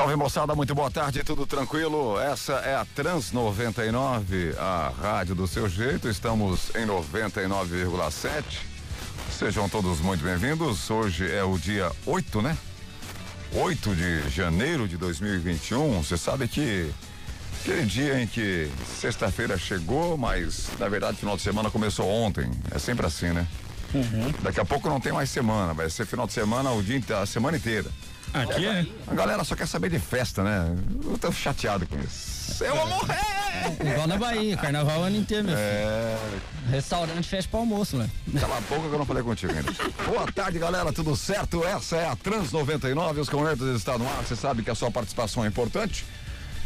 Salve moçada, muito boa tarde, tudo tranquilo? Essa é a Trans 99, a rádio do seu jeito. Estamos em 99,7. Sejam todos muito bem-vindos. Hoje é o dia 8, né? 8 de janeiro de 2021. Você sabe que aquele dia em que sexta-feira chegou, mas na verdade final de semana começou ontem. É sempre assim, né? Uhum. Daqui a pouco não tem mais semana, vai ser final de semana o dia a semana inteira. Aqui é. A galera só quer saber de festa, né? Eu tô chateado com isso. Eu vou morrer! Igual na Bahia, carnaval o ano inteiro, meu filho. É. Restaurante fecha pro almoço, né? Cala a boca que eu não falei contigo ainda. Boa tarde, galera, tudo certo? Essa é a Trans 99, os conectos estão no ar. Você sabe que a sua participação é importante.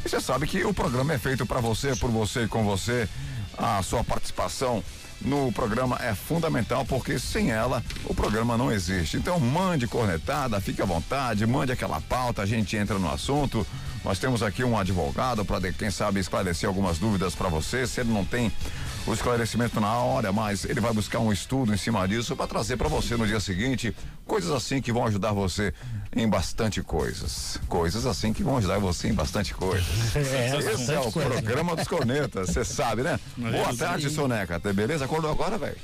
E você sabe que o programa é feito para você, por você e com você. A sua participação no programa é fundamental porque sem ela o programa não existe. Então mande cornetada, fique à vontade, mande aquela pauta, a gente entra no assunto. Nós temos aqui um advogado para quem sabe esclarecer algumas dúvidas para você. Se ele não tem o esclarecimento na hora, mas ele vai buscar um estudo em cima disso para trazer para você no dia seguinte coisas assim que vão ajudar você em bastante coisas. Coisas assim que vão ajudar você em bastante coisas. É, Esse é o coisa. programa dos cornetas, você sabe, né? Boa tarde, Soneca. Beleza? Acordou agora, velho?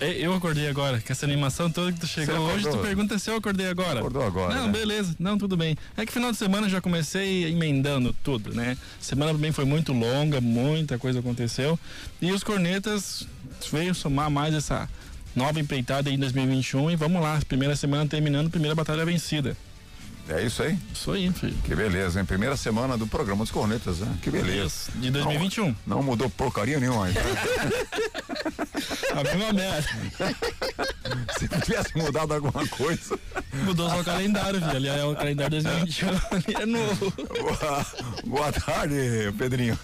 É, Eu acordei agora, com essa animação toda que tu chegou hoje, tu pergunta se eu acordei agora. Acordou agora, Não, né? beleza. Não, tudo bem. É que final de semana eu já comecei emendando tudo, né? Semana também foi muito longa, muita coisa aconteceu. E os cornetas veio somar mais essa nova empreitada aí em 2021 e vamos lá, primeira semana terminando, primeira batalha vencida. É isso aí? Isso aí, filho. Que beleza, hein? Primeira semana do programa dos cornetas, né? Que beleza. Isso, de 2021. Não, não mudou porcaria nenhuma ainda. A mesma merda. Se tivesse mudado alguma coisa. Mudou só o calendário, filho. Ali é o calendário 2021, ali é novo. Boa, boa tarde, Pedrinho.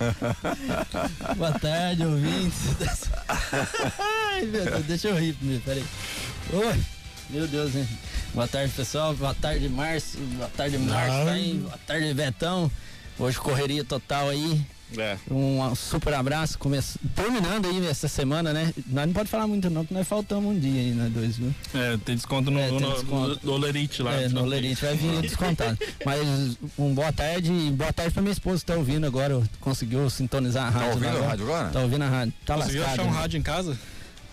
Boa tarde, ouvintes. Ai, meu Deus, deixa eu rir primeiro, peraí. Oi, meu Deus, hein? Boa tarde, pessoal. Boa tarde, Márcio. Boa tarde, Márcio. tá aí? Boa tarde, Betão. Hoje correria total aí. É. Um super abraço. Come... Terminando aí essa semana, né? Nós não pode falar muito não, porque nós faltamos um dia aí, nós dois, viu? É, tem desconto no, É, tem no, desconto. no, no Lerite lá. É, no Lerite vai vir descontado. Mas um boa tarde e boa tarde pra minha esposa que tá ouvindo agora. Conseguiu sintonizar a rádio. ouvindo lá a rádio agora? Tá ouvindo a rádio. Tá Conseguiu lascado. achar um né? rádio em casa?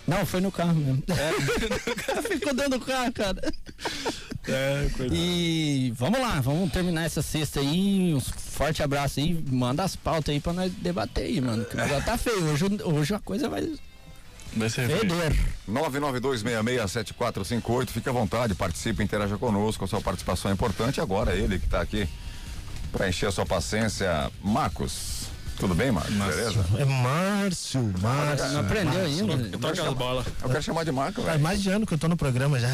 Não, foi no carro mesmo. É. Ficou dentro do carro, cara. É, coisa. E vamos lá, vamos terminar essa sexta aí. Um forte abraço aí. Manda as pautas aí pra nós debater aí, mano. Que já tá feio. Hoje, hoje a coisa vai Vai ser feio. feder. 992667458, fique à vontade, participe, interaja conosco, a sua participação é importante. Agora ele que está aqui para encher a sua paciência, Marcos. Tudo bem, Marcos? Beleza? É Márcio, Márcio. Não aprendeu ainda? Toca as bolas. Eu quero chamar de Marco, Faz velho. mais de ano que eu tô no programa já.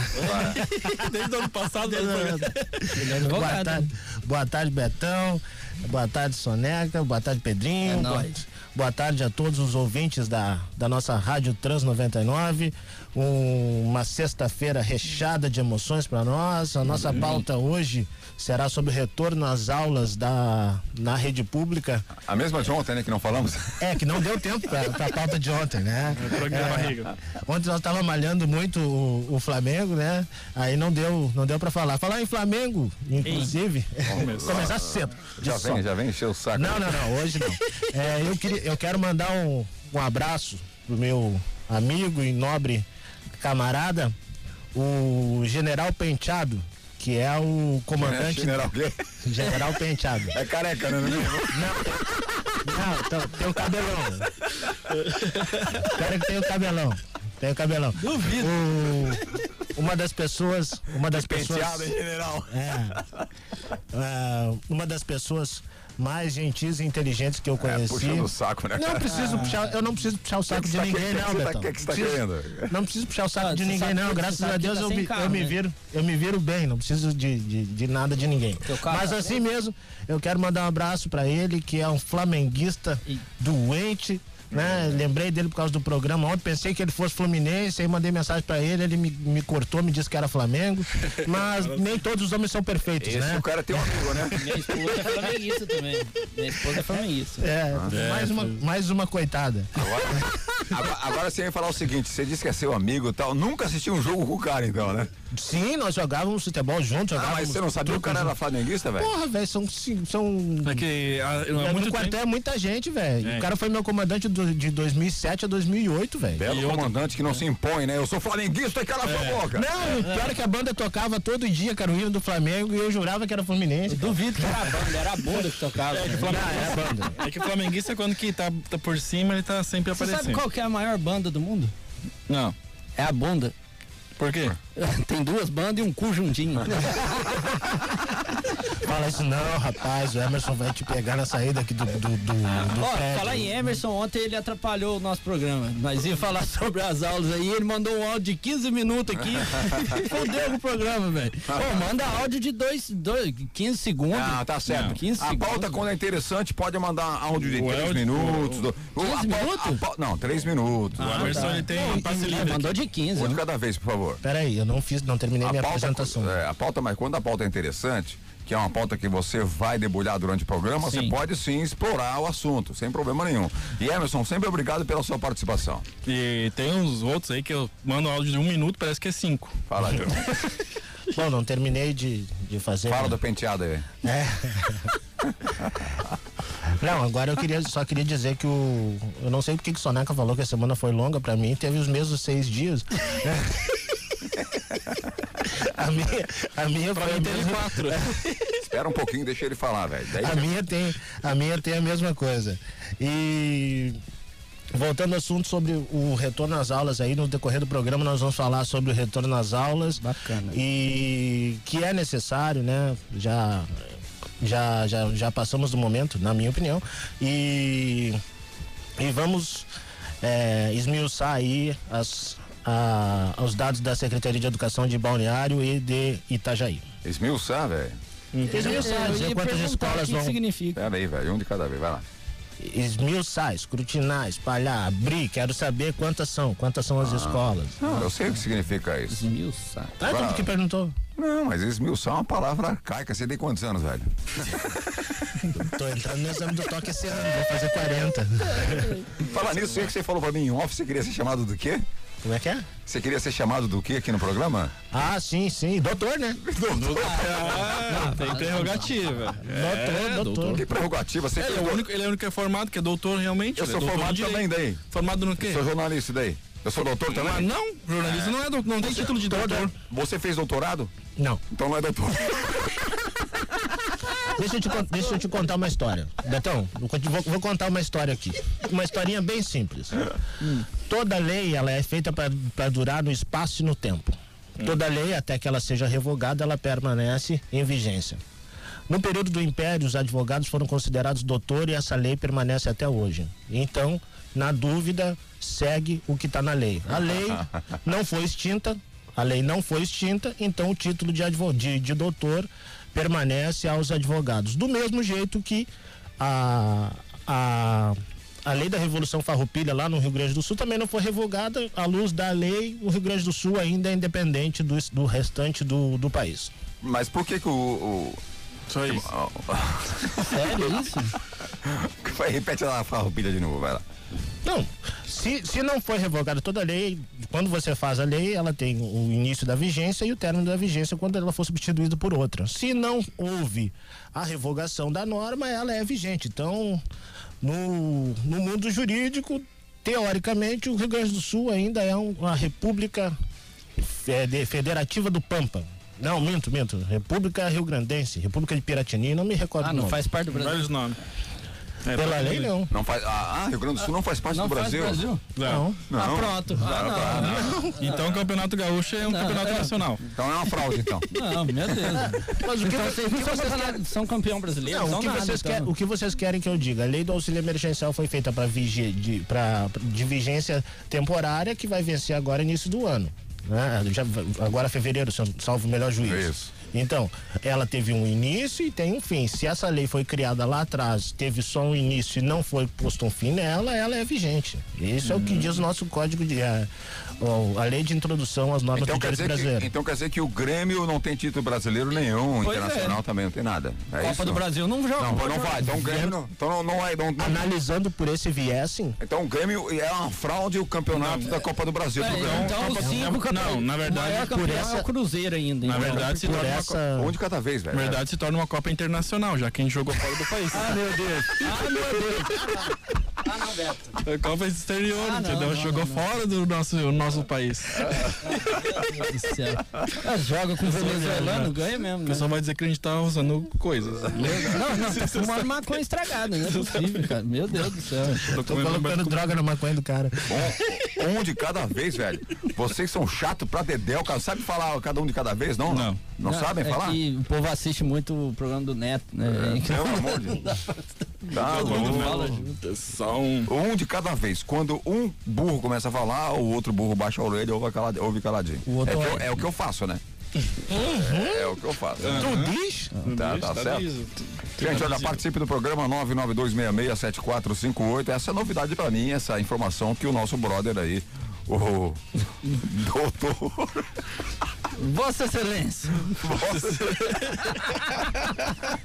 Desde o ano passado. Ele é Boa advogado. tarde, boa tarde, Betão. Boa tarde, Soneca. Boa tarde, Pedrinho. É boa tarde a todos os ouvintes da, da nossa Rádio Trans 99. Um- uma sexta-feira recheada de emoções para nós. A nossa pauta hoje será sobre o retorno às aulas da, na rede pública. A mesma de ontem, né, que não falamos? É, que não deu tempo para a pauta de ontem, né? Barriga. Ontem nós tava malhando muito o, o Flamengo, né? Aí não deu, não deu para falar. Falar em Flamengo, inclusive, começar cedo. Já vem, já vem encher o saco. Não, não, não, hoje não. É, eu, queria, eu quero mandar um, um abraço pro meu amigo e nobre camarada, o General Penteado, que é o É, comandante. general, quê? General Penteado. é careca, né? Não, tem, tem o cabelão. O cara que tem o cabelão. Tem o cabelão. Duvido. uma das pessoas. Uma das pessoas. Penteado, hein, general? É. Ah, uma das pessoas mais gentis e inteligentes que eu É, conheci. puxando o saco, né? não preciso puxar, eu não preciso puxar o saco que de você tá ninguém, não, que tá- Betão. o que que você tá Preciso- querendo? Não preciso puxar o saco Ah, de ninguém, não. que- Graças a que Deus tá eu, me, carro, eu me né? viro, eu me viro bem, não preciso de, de, de nada de ninguém. Mas tá assim mesmo, eu quero mandar um abraço pra ele, que é um flamenguista E- doente. Né? Lembrei dele por causa do programa ontem, pensei que ele fosse Fluminense, aí mandei mensagem pra ele, ele me, me cortou, me disse que era Flamengo, mas nem todos os homens são perfeitos, Esse né? o cara tem um amigo, né? Minha esposa é flamenguista também. Minha esposa é flamenguista. É, mais, uma, mais uma coitada. Agora, Agora, agora você ia falar o seguinte: você disse que é seu amigo e tal. Nunca assistiu um jogo com o cara, então, né? Sim, nós jogávamos futebol juntos, Ah, jogávamos. mas você não sabia que o cara truco era flamenguista, velho? Porra, velho, são. são É que há é, muito no quartel é muita gente, velho. É. O cara foi meu comandante do- de 2007 a 2008, velho. Belo E outra- comandante que não se impõe, né? Eu sou flamenguista e cala a sua boca. Não, o pior é que a banda tocava todo dia, cara, o hino do Flamengo, e eu jurava que era Fluminense. cara. Duvido que era a banda, era a bunda que tocava. Não, é a banda. é que o flamenguista, quando que tá, tá por cima, ele tá sempre Você aparecendo. sabe qual que é a maior banda do mundo? Não. É a bunda. Por quê? Tem duas bandas e um cu juntinho. Fala isso não, rapaz, o Emerson vai te pegar na saída aqui do, do, do, do Ó, prédio. falar em Emerson, ontem ele atrapalhou o nosso programa. Nós ia falar sobre as aulas aí, ele mandou um áudio de 15 minutos aqui. Fudeu com o programa, velho. Pô, manda áudio de dois, dois, 15 segundos. Ah, tá certo. Não, 15 a pauta, segundos. quando é interessante, pode mandar áudio de O três áudio- minutos. do- o- 15 a pauta- minutos? a pauta- não, três minutos. O Emerson ele tem um passe livre. mandou de 15. Um de cada vez, por favor. Peraí, eu não fiz, não terminei minha apresentação. é, a pauta, mas quando a pauta é interessante, que é uma pauta que você vai debulhar durante o programa, você Sim. pode sim explorar o assunto, sem problema nenhum. E Emerson, sempre obrigado pela sua participação. E tem uns outros aí que eu mando áudio de um minuto, parece que é cinco. Fala, Gil. Bom, não terminei de, de fazer. Fala do penteado aí. É. Não, agora eu queria, só queria dizer que o. Eu não sei porque que o Soneca falou que a semana foi longa pra mim, teve os mesmos seis dias. a minha, a minha Pra foi mim teve quatro. Espera um pouquinho, deixa ele falar, velho. A minha tem, a minha tem a mesma coisa. E voltando ao assunto sobre o retorno às aulas aí, no decorrer do programa nós vamos falar sobre o retorno às aulas. Bacana. E que é necessário, né? Já já já, já passamos do momento, na minha opinião. E e vamos é, esmiuçar aí as a- os dados da Secretaria de Educação de Balneário e de Itajaí. esmiuçar, velho. Esmiuçar, Eu dizer quantas escolas o que vão que significa. Pera aí, velho. Um de cada vez, vai lá. esmiuçar, escrutinar, espalhar, abrir, quero saber quantas são, quantas são as escolas. Não, eu sei o que significa isso. Esmiuçar. Ah, tudo que perguntou. Não, mas esmiuçar é uma palavra arcaica. Você tem quantos anos, velho? Tô entrando no exame do toque esse ano, vou fazer 40. Fala nisso, sei que você falou pra mim em off, você queria ser chamado do quê? Como é que é? Você queria ser chamado do quê aqui no programa? Ah, sim, sim, doutor, né? Ah, tem prerrogativa. É, doutor, doutor. Que prerrogativa, você Ele é, o único, ele é o único que é formado, que é doutor realmente. Eu ele sou é doutor formado também daí. Formado no quê? Sou jornalista daí. Eu sou doutor Mas também? não, jornalista não é doutor, não tem título de doutor. Você fez doutorado? Não, Então não é doutor. deixa eu, te, deixa eu te contar uma história. Betão, vou, vou- contar uma história aqui. Uma historinha bem simples. Toda lei, ela é feita para durar no espaço e no tempo. Toda lei, até que ela seja revogada, ela permanece em vigência. No período do Império, os advogados foram considerados doutor e essa lei permanece até hoje. Então, na dúvida, segue o que está na lei. A lei não foi extinta, a lei não foi extinta, então o título de, advo- de, de doutor permanece aos advogados. Do mesmo jeito que a, a, a lei da Revolução Farroupilha lá no Rio Grande do Sul também não foi revogada. À luz da lei, o Rio Grande do Sul ainda é independente do, do restante do, do país. Mas por que que o... o... Só isso. Sério isso? Repete lá a farroupilha de novo, vai lá. Não, se, se não for revogada toda a lei, quando você faz a lei, ela tem o início da vigência e o término da vigência quando ela for substituída por outra. Se não houve a revogação da norma, ela é vigente. Então, no, no mundo jurídico, teoricamente, o Rio Grande do Sul ainda é um- uma república fede- federativa do Pampa. Não, minto, minto. República Rio Grandense, República de Piratini, não me recordo Ah, não nome. faz parte do Brasil. Vários nomes. É, Pela lei, não. Não faz... Ah, Rio Grande do Sul não faz parte Não do faz Brasil? Brasil? Não. Não. Ah, pronto. Ah, não. Então o Campeonato Gaúcho é um Não, campeonato é. nacional. Então é uma fraude, então. Não, meu Deus. Mas o que, Então, vocês, o que são, vocês campeonato- são campeão brasileiro? Não, o que, nada, vocês então. querem, o que vocês querem que eu diga? A lei do auxílio emergencial foi feita para de, pra- de vigência temporária que vai vencer agora início do ano. Né? Já, agora fevereiro, salvo o melhor juízo. Isso. Então, ela teve um início e tem um fim. Se essa lei foi criada lá atrás, teve só um início e não foi posto um fim nela, ela é vigente. Isso é o que diz o nosso código de. A, a lei de introdução às normas Então do quer, direito dizer que, brasileiro. então quer dizer que o Grêmio não tem título brasileiro nenhum, Pois internacional também não tem nada. É Copa isso? do Brasil não joga. Não, não vai. Então o Grêmio não, então não, não é. Não, não- Analisando por esse viés, sim. então o Grêmio é uma fraude o campeonato da Copa do Brasil. É, pro Grêmio. então os cinco campeões. não, na verdade, por essa- é Cruzeiro ainda. Na então. verdade, se torna, uma, essa. Um de cada vez, velho. na verdade, se torna uma Copa Internacional, já que a gente jogou fora do país. Ah, meu Deus. Ah, meu Deus. Não, Beto. É Copa exterior, Ah, não, entendeu? não, jogou não, não. fora do nosso, nosso país. Ah, joga com o venezuelano, ganha mesmo. O Né? pessoal vai dizer que a gente tá usando coisas. Não, não, tá fumando maconha estragada, não é possível, cara. Meu Deus do céu. Tô colocando droga na maconha do cara. Um, de cada vez, velho. Vocês são chato pra dedéu, cara. Sabe falar cada um de cada vez, não? Não. Não, sabem é falar? que o povo assiste muito o programa do Neto, né? Pelo amor de Deus. Tá Todo mundo louco. fala junto. É só um. Um de cada vez. Quando um burro começa a falar, o outro burro baixa a orelha e ouve, calad- ouve caladinho. O outro é, é- é o que eu faço, né? É, é o que eu faço. Tu diz? Tá, tá certo. Gente, olha, participe do programa 992667458. Essa é novidade pra mim, essa informação que o nosso brother aí, o doutor. Vossa Excelência.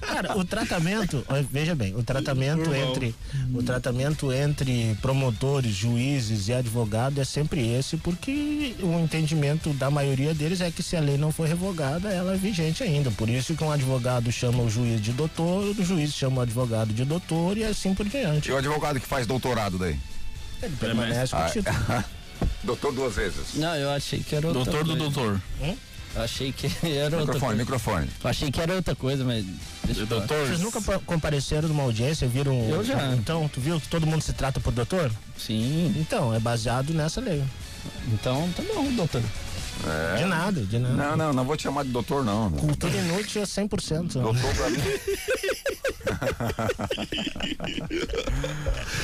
Cara, o tratamento, veja bem, o tratamento entre o tratamento entre promotores, juízes e advogados é sempre esse, porque o entendimento da maioria deles é que se a lei não for revogada, ela é vigente ainda. Por isso que um advogado chama o juiz de doutor, o juiz chama o advogado de doutor e assim por diante. E o advogado que faz doutorado daí? Ele permanece com o Ah, título. Doutor duas vezes. Não, eu achei que era outra Doutor do coisa. doutor. Eu achei que era outra Microfone, coisa. microfone. Eu achei que era outra coisa, mas. Doutor. Vocês nunca pa- compareceram numa audiência, viram? Eu já. Então, tu viu que todo mundo se trata por doutor? Sim. Então, é baseado nessa lei. Então tá bom, doutor. De nada, de nada. Não, não, não vou te chamar de doutor, não. Cultura inútil é 100%. Doutor pra mim.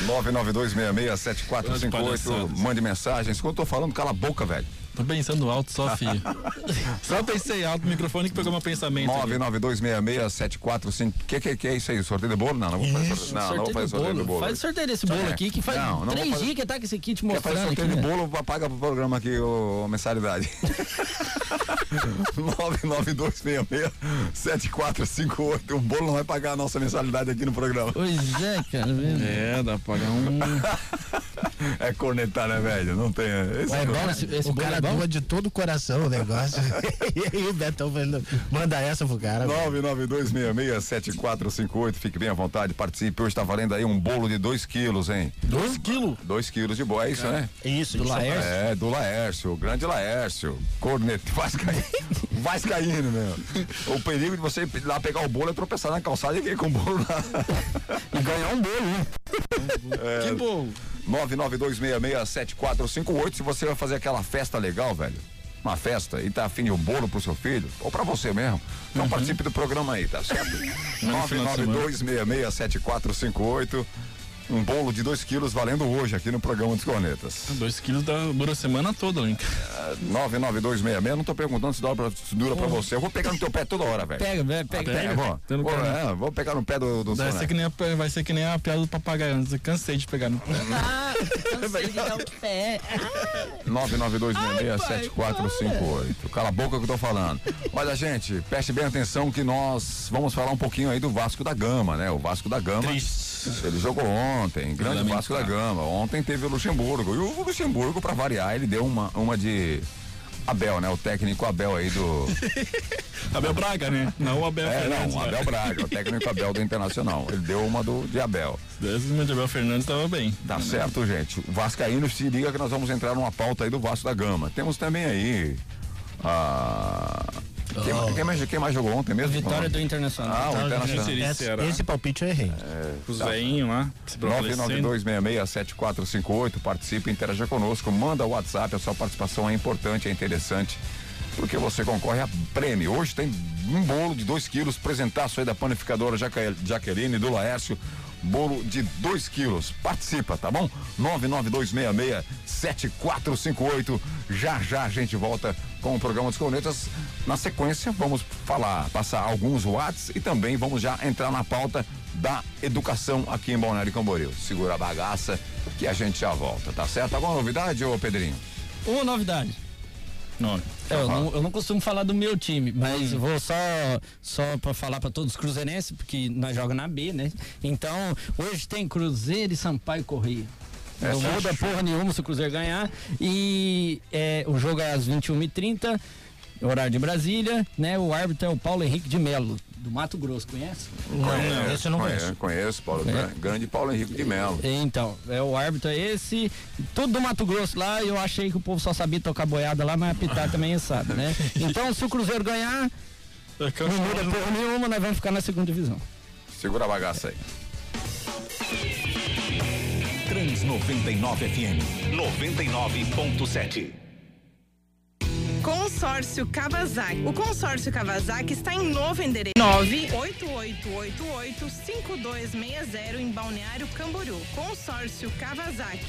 992667458. palhaçadas. Mande mensagens. Quando eu tô falando, cala a boca, velho. Tô pensando alto só, filho. só pensei alto, o microfone que pegou meu pensamento. aqui. 992667458. Que, que que é isso aí? Sorteio de bolo? Não, não vou fazer sorteio. Não, não vou fazer sorteio de bolo. Faz sorteio desse bolo É. aqui que faz Não, não três fazer- dias que tá com esse kit Quer fazer mostrando aqui. sorteio de né? bolo, paga pro programa aqui o, a mensalidade. 992667458. O bolo não vai pagar a nossa mensalidade aqui no programa. Pois é, cara. mesmo. É, dá pra pagar um. É cornetar, né, velho? Não tem. Esse É bom esse, esse o bolo cara é doa de todo o coração o negócio. e aí o Betão manda, manda essa pro cara. 992667458. Fique bem à vontade, participe. Hoje tá valendo aí um bolo de 2 quilos, hein? 2 quilos? 2 quilos de bolo, é isso, né? Isso, Do isso. Laércio? É, do Laércio, o grande Laércio. Corneta, vascaíno. Vascaíno, meu. O perigo de você ir lá pegar o bolo é tropeçar na calçada e cair com o bolo lá. E ganhar um bolo, né? Que bom. 992667458. Se você vai fazer aquela festa legal, velho. Uma festa e tá afim de um bolo pro seu filho, ou pra você mesmo. Então participe do programa aí, tá certo? No final de semana. 992667458. Um bolo de 2 quilos valendo hoje aqui no programa dos Cornetas. 2 quilos dá- dura a semana toda, Link. 99266, não tô perguntando se dura, pra, se dura pra você. Eu vou pegar no teu pé toda hora, velho. Pega, velho, pega, É, pega. vou, é, vou pegar no pé do, do Vai ser, que nem a, vai ser que nem a piada do papagaio. Eu cansei de pegar no pé. Ah, cansei de dar o pé. 992667458. Cala a boca que eu tô falando. Olha, gente, preste bem atenção que nós vamos falar um pouquinho aí do Vasco da Gama, né? O Vasco da Gama. Triste. Ele jogou ontem, grande. Vasco da Gama. Ontem teve o Luxemburgo. E o Luxemburgo, pra variar, ele deu uma, uma de. Abel, né? O técnico Abel aí do. Abel Braga, né? Não o Abel É, Fernandes. não, né? Abel Braga, o técnico Abel do Internacional. Ele deu uma do de Abel. Esse de Abel Fernandes tava bem. Tá certo, gente. O Vascaíno se liga que nós vamos entrar numa pauta aí do Vasco da Gama. Temos também aí. A... Quem, Oh. quem mais, quem mais jogou ontem mesmo? Vitória do Internacional. Ah, o Internacional. Esse- Esse, palpite eu errei. Os veinhos lá. Se prevalecendo. 992667458. Participe, interaja conosco. Manda o WhatsApp. A sua participação é importante, é interessante. Porque você concorre a prêmio. Hoje tem um bolo de 2 quilos. Presentaço aí da panificadora Jaque- Jaqueline do Laércio. Bolo de 2 quilos. Participa, tá bom? 992667458. Já já a gente volta com o programa dos cornetas. Na sequência, vamos falar, passar alguns watts e também vamos já entrar na pauta da educação aqui em Balneário Camboriú. Segura a bagaça que a gente já volta, tá certo? Alguma novidade, ô Pedrinho? Uma novidade. Não. É, eu, não, eu não costumo falar do meu time, mas vou só só para falar para todos os cruzeirenses, porque nós jogamos na B, né? Então, hoje tem Cruzeiro e Sampaio Correia. É, não muda porra nenhuma se o Cruzeiro ganhar. E é, o jogo é às 21h30, horário de Brasília, né? O árbitro é o Paulo Henrique de Melo, do Mato Grosso, conhece? Não, esse eu não conheço. Conheço, Paulo, É. grande Paulo Henrique de Melo. Então, é o árbitro é esse, tudo do Mato Grosso lá, eu achei que o povo só sabia tocar boiada lá, mas apitar também sabe, né? Então, se o Cruzeiro ganhar, não muda porra nenhuma, nós vamos ficar na segunda divisão. Segura a bagaça aí. Trans 99 FM 99.7. Consórcio Kawasaki. O consórcio Kawasaki está em novo endereço 988885260 em Balneário Camboriú. Consórcio Kawasaki.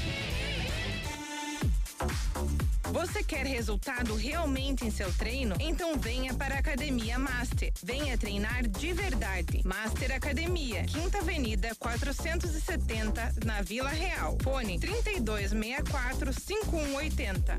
Você quer resultado realmente em seu treino? Então venha para a Academia Master. Venha treinar de verdade. Master Academia, Quinta Avenida 470, na Vila Real. Fone 3264 5180.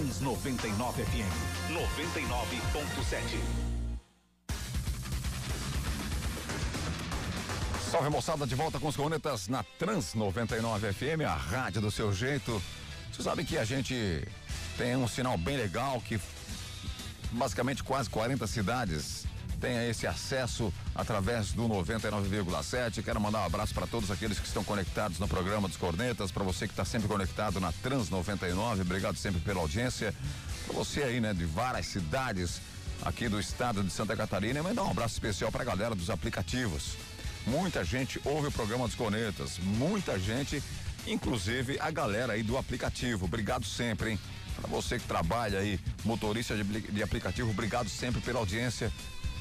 Trans 99 FM 99.7. Salve moçada, de volta com os cornetas na Trans 99 FM, a rádio do seu jeito. Você sabe que a gente tem um sinal bem legal que basicamente quase 40 cidades têm esse acesso através do 99,7. Quero mandar um abraço para todos aqueles que estão conectados no programa dos Cornetas, para você que está sempre conectado na Trans 99. Obrigado sempre pela audiência. Para você aí, né, de várias cidades aqui do estado de Santa Catarina, mandar um abraço especial para a galera dos aplicativos. Muita gente ouve o programa dos Cornetas, muita gente, inclusive a galera aí do aplicativo. Obrigado sempre, hein? Para você que trabalha aí, motorista de, de aplicativo, obrigado sempre pela audiência.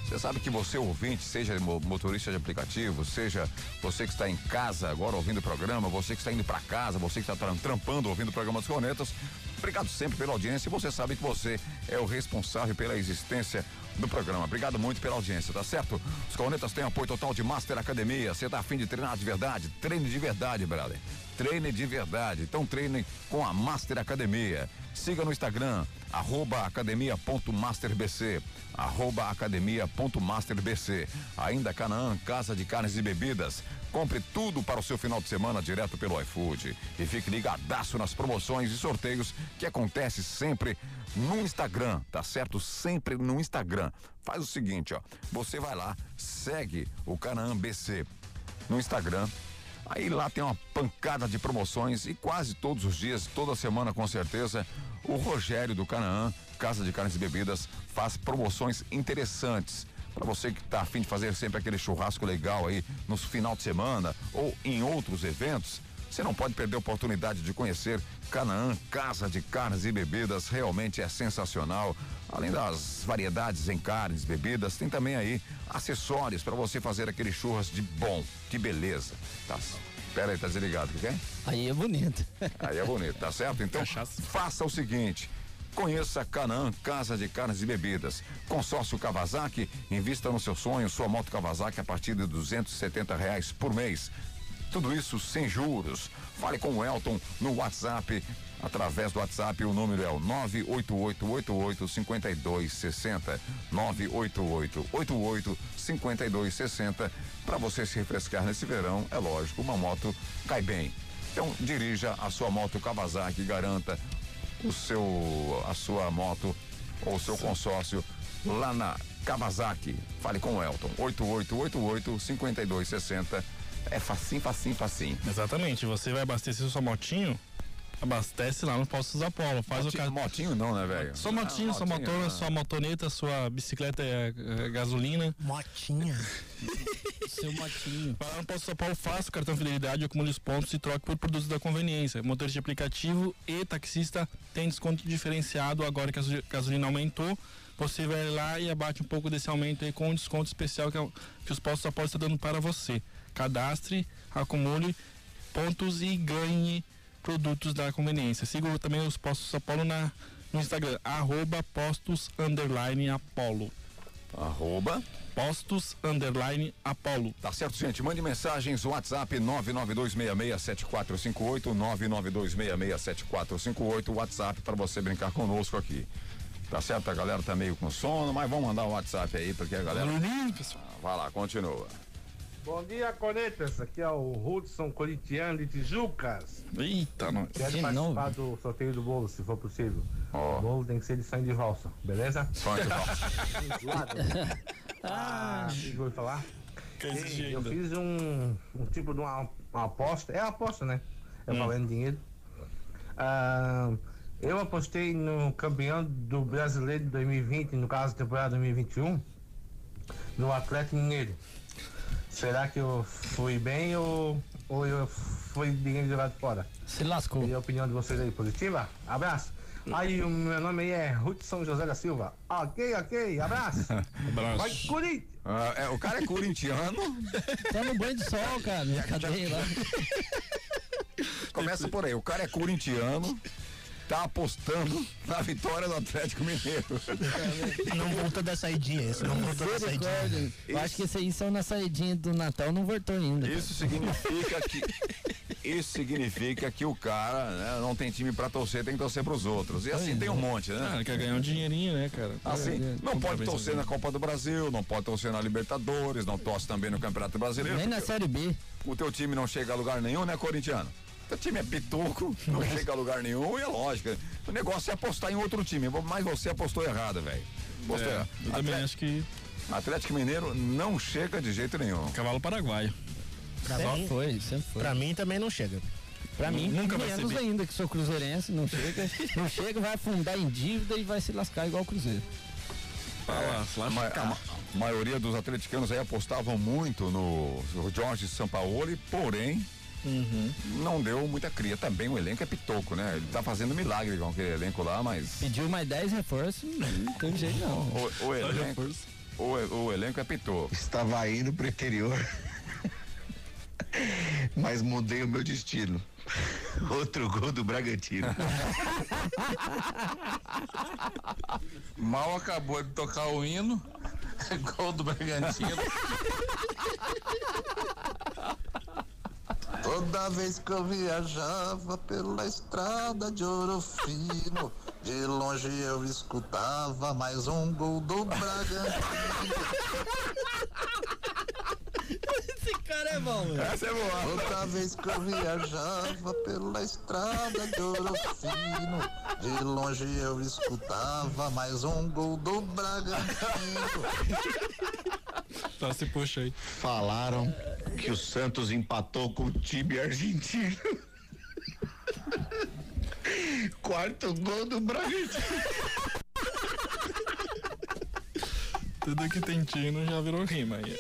Você sabe que você ouvinte, seja mo- motorista de aplicativo, seja você que está em casa agora ouvindo o programa, você que está indo para casa, você que está tram- trampando ouvindo o programa dos Cornetas, obrigado sempre pela audiência. E você sabe que você é o responsável pela existência do programa. Obrigado muito pela audiência, tá certo? Os Cornetas têm apoio total de Master Academia. Você tá afim de treinar de verdade? Treine de verdade, brother. Treine de verdade. Então treine com a Master Academia. Siga no Instagram, arroba academia.masterbc, arroba academia.masterbc. Ainda Canaã, Casa de Carnes e Bebidas. Compre tudo para o seu final de semana direto pelo iFood. E fique ligadaço nas promoções e sorteios que acontece sempre no Instagram, tá certo? Sempre no Instagram. Faz o seguinte, ó. Você vai lá, segue o Canaã BC no Instagram. Aí lá tem uma pancada de promoções e quase todos os dias, toda semana com certeza, o Rogério do Canaã, Casa de Carnes e Bebidas, faz promoções interessantes. Para você que está afim de fazer sempre aquele churrasco legal aí no final de semana ou em outros eventos, você não pode perder a oportunidade de conhecer Canaã, Casa de Carnes e Bebidas, realmente é sensacional. Além das variedades em carnes, bebidas, tem também aí acessórios para você fazer aquele churras de bom, de beleza. Tá? Pera aí, tá desligado, o que que é? Aí é bonito. Aí é bonito, tá certo? Então, faça o seguinte. Conheça Canaã Casa de Carnes e Bebidas. Consórcio Kawasaki, invista no seu sonho, sua moto Kawasaki a partir de 270 reais por mês. Tudo isso sem juros. Fale com o Elton no WhatsApp. Através do WhatsApp, o número é o 988885260. 988885260. Para você se refrescar nesse verão, é lógico, uma moto cai bem. Então, dirija a sua moto Kawasaki, garanta o seu, a sua moto ou o seu consórcio lá na Kawasaki. Fale com o Elton. 8888-5260. É facinho, facinho, facinho. Exatamente. Você vai abastecer sua motinho, abastece lá no Postos Apolo. Faz Motinho, o ca... motinho não, né, velho? Sua motinho, Ah, sua motora, né? sua motoneta, sua bicicleta é, é, gasolina. Motinha. Seu motinho. Vai lá no Posto São Paulo, faça o cartão fidelidade, acumule os pontos e troque por produtos da conveniência. Motorista de aplicativo e taxista tem desconto diferenciado agora que a gaso- gasolina aumentou. Você vai lá e abate um pouco desse aumento aí com um desconto especial que, é o- que os postos São Paulo estão dando para você. Cadastre, acumule pontos e ganhe produtos da conveniência. Siga também os postos Paulo na, no Instagram, arroba postos underline Apolo. Arroba. Postos underline Apolo. Tá certo, gente? Mande mensagens, WhatsApp 992667458, 992667458, WhatsApp para você brincar conosco aqui. Tá certo? A galera tá meio com sono, mas vamos mandar o WhatsApp aí, porque a galera. pessoal. Vai lá, continua. Bom dia, Conetas. Aqui é o Hudson Corintiano de Tijucas. Eita, nós. Quero participar do sorteio do bolo, se for possível. Ó. O bolo tem que ser de sangue de valsa, beleza? Sonho de volta. ah, Igor falar? Que Ei, eu fiz um, um tipo de uma, uma aposta. É aposta, né? É valendo dinheiro. Ah, eu apostei no campeão do brasileiro de 2020, no caso, temporada 2021, no Atlético Mineiro. Será que eu fui bem ou, ou eu fui dinheiro jogado fora? Se lascou. E a opinião de vocês aí positiva? Abraço. Aí o meu nome aí é Hudson José da Silva. Ok, ok, abraço. Vai Abraço. Corinthians! Ah, é, o cara é corintiano, Tá no banho de sol, cara. Minha cadeia lá. começa por aí. O cara é corintiano, tá apostando na vitória do Atlético Mineiro. Não voltou da saidinha, esse não voltou da saidinha. Eu acho que esse aí são na saidinha do Natal, não voltou ainda. Isso significa que isso significa que o cara né, não tem time pra torcer, tem que torcer pros outros. E assim tem um monte, Ah, né? ele quer ganhar um dinheirinho, né, cara? Assim, não pode torcer na? Copa do Brasil, não pode torcer na Libertadores, não torce também no Campeonato Brasileiro. Nem na Série B. O teu time não chega a lugar nenhum, né, corintiano? Teu time é pitoco, não chega a lugar nenhum e é lógico. O negócio é apostar em outro time, mas você apostou errado, velho. Apostou É, errado. eu também Atle- acho que Atlético Mineiro não chega de jeito nenhum. cavalo paraguaio. Pra Sempre mim, foi, sempre foi. pra mim também não chega. Pra mim, Nunca vai menos ainda que sou cruzeirense, não chega. Não chega, vai afundar em dívida e vai se lascar igual o Cruzeiro. Lá, A, ma- a ma- a maioria dos atleticanos aí apostavam muito no Jorge Sampaoli, porém não deu muita cria. Também o elenco é pitoco, né? Ele tá fazendo milagre com aquele elenco lá, mas Pediu mais 10 reforços, não teve jeito não. o, o elenco, o, o elenco é pitoco. Estava indo pro interior, mas mudei o meu destino. Outro gol do Bragantino. Mal acabou de tocar o hino, gol do Bragantino. Toda vez que eu viajava pela estrada de ouro fino, de longe eu escutava mais um gol do Bragantino. Esse cara é bom, velho. Essa é boa. Toda vez que eu viajava pela estrada de ouro fino, de longe eu escutava mais um gol do Bragantino. Tá, se puxa aí. Falaram que o Santos empatou com o time argentino. Quarto gol do Bragantino. Tudo que tem tino já virou rima aí.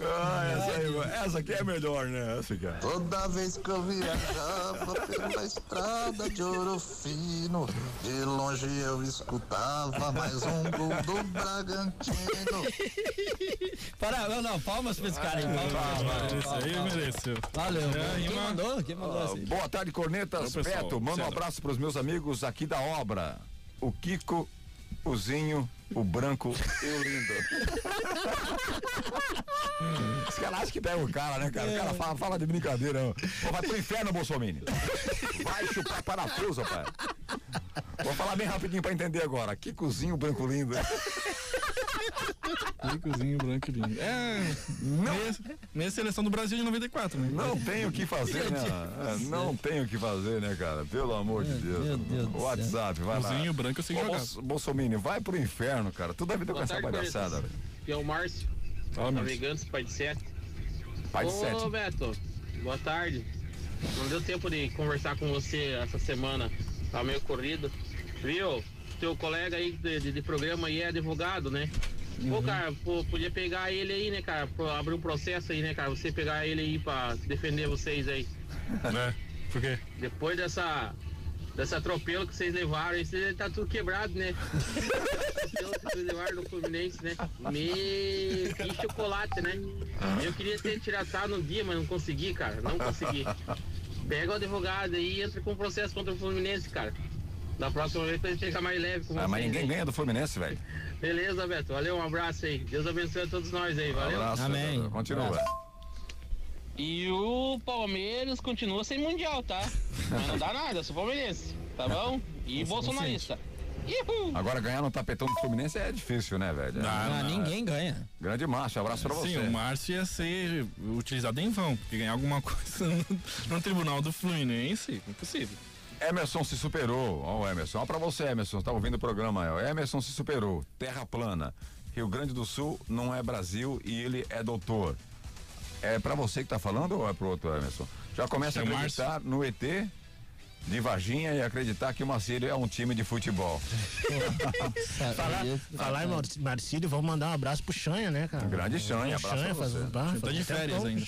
Ah, essa, aí, essa aqui é melhor, né? Essa aqui. é. Toda vez que eu viajava pela estrada de ouro fino, de longe eu escutava mais um gol do Bragantino. Para, não, não, palmas pra esse cara aí. Palmas, Esse aí mereceu. Valeu. É, Quem rima- mandou? Quem mandou Ah, boa tarde, Cornetas. Ô, pessoal, Beto, manda um abraço pros meus amigos aqui da obra. O Kiko, o o branco e o lindo. Os caras acham que pega o cara, né, cara? O cara fala, fala de brincadeira. não. Pô, vai pro inferno, Bolsonaro. Vai chupar parafuso, pai. Vou falar bem rapidinho pra entender agora. Que cozinho branco lindo. Ricozinho, branco e lindo. É. Meia, meia seleção do Brasil de 94, né? Não tem o que fazer, né? É, Não tem o que fazer, né, cara? Pelo amor de Deus. meu Deus WhatsApp, vai lá. Cozinho branco eu sei Ô, jogar. Bolso- Bolsonaro, vai pro inferno, cara. Tudo a vida com Boa essa palhaçada, velho. Aqui é o Márcio, Fala, Márcio. navegantes, pai de sete. Pai de Ô, sete. Beto, boa tarde. Não deu tempo de conversar com você essa semana, tá meio corrido. Viu? Teu colega aí de, de- de programa aí é advogado, né? Uhum. Pô, cara, pô, podia pegar ele aí, né, cara? Pô, abrir um processo aí, né, cara? Você pegar ele aí pra defender vocês aí. Né? Por quê? Depois dessa. Desse atropelo que vocês levaram, vocês tá tudo quebrado, né? vocês levaram no Fluminense, né? Me que chocolate, né? Eu queria ter tiratado no dia, mas não consegui, cara. Não consegui. Pega o advogado aí e entra com processo contra o Fluminense, cara. Da próxima vez pra gente ficar mais leve com Ah, mas vocês, ninguém hein? ganha do Fluminense, velho. Beleza, Beto. Valeu, um abraço aí. Deus abençoe a todos nós aí, valeu. Abraço, Amém. Beto. Continua. Abraço. E o Palmeiras continua sem mundial, tá? Mas não dá nada, eu sou palmeirense, tá bom? E bolsonarista. Uhul! Agora ganhar no tapetão do Fluminense é difícil, né, velho? Ah, ninguém ganha. Grande marcha, abraço pra você. Sim, o Márcio ia ser utilizado em vão, porque ganhar alguma coisa no, no tribunal do Fluminense, impossível. Emerson se superou. Ó, o Emerson. Ó, pra você, Emerson. Tá ouvindo o programa aí, ó. Emerson se superou. Terra plana. Rio Grande do Sul não é Brasil e ele é doutor. É pra você que tá falando ou é pro outro, Emerson? Já começa a acreditar no ET de Varginha e acreditar que o Marcílio é um time de futebol. Falar, falar em Mar- Marcílio, vamos mandar um abraço pro Xanha, né, cara? Grande Xanha, abraço pra faz, você. bah, Tá de um férias ainda.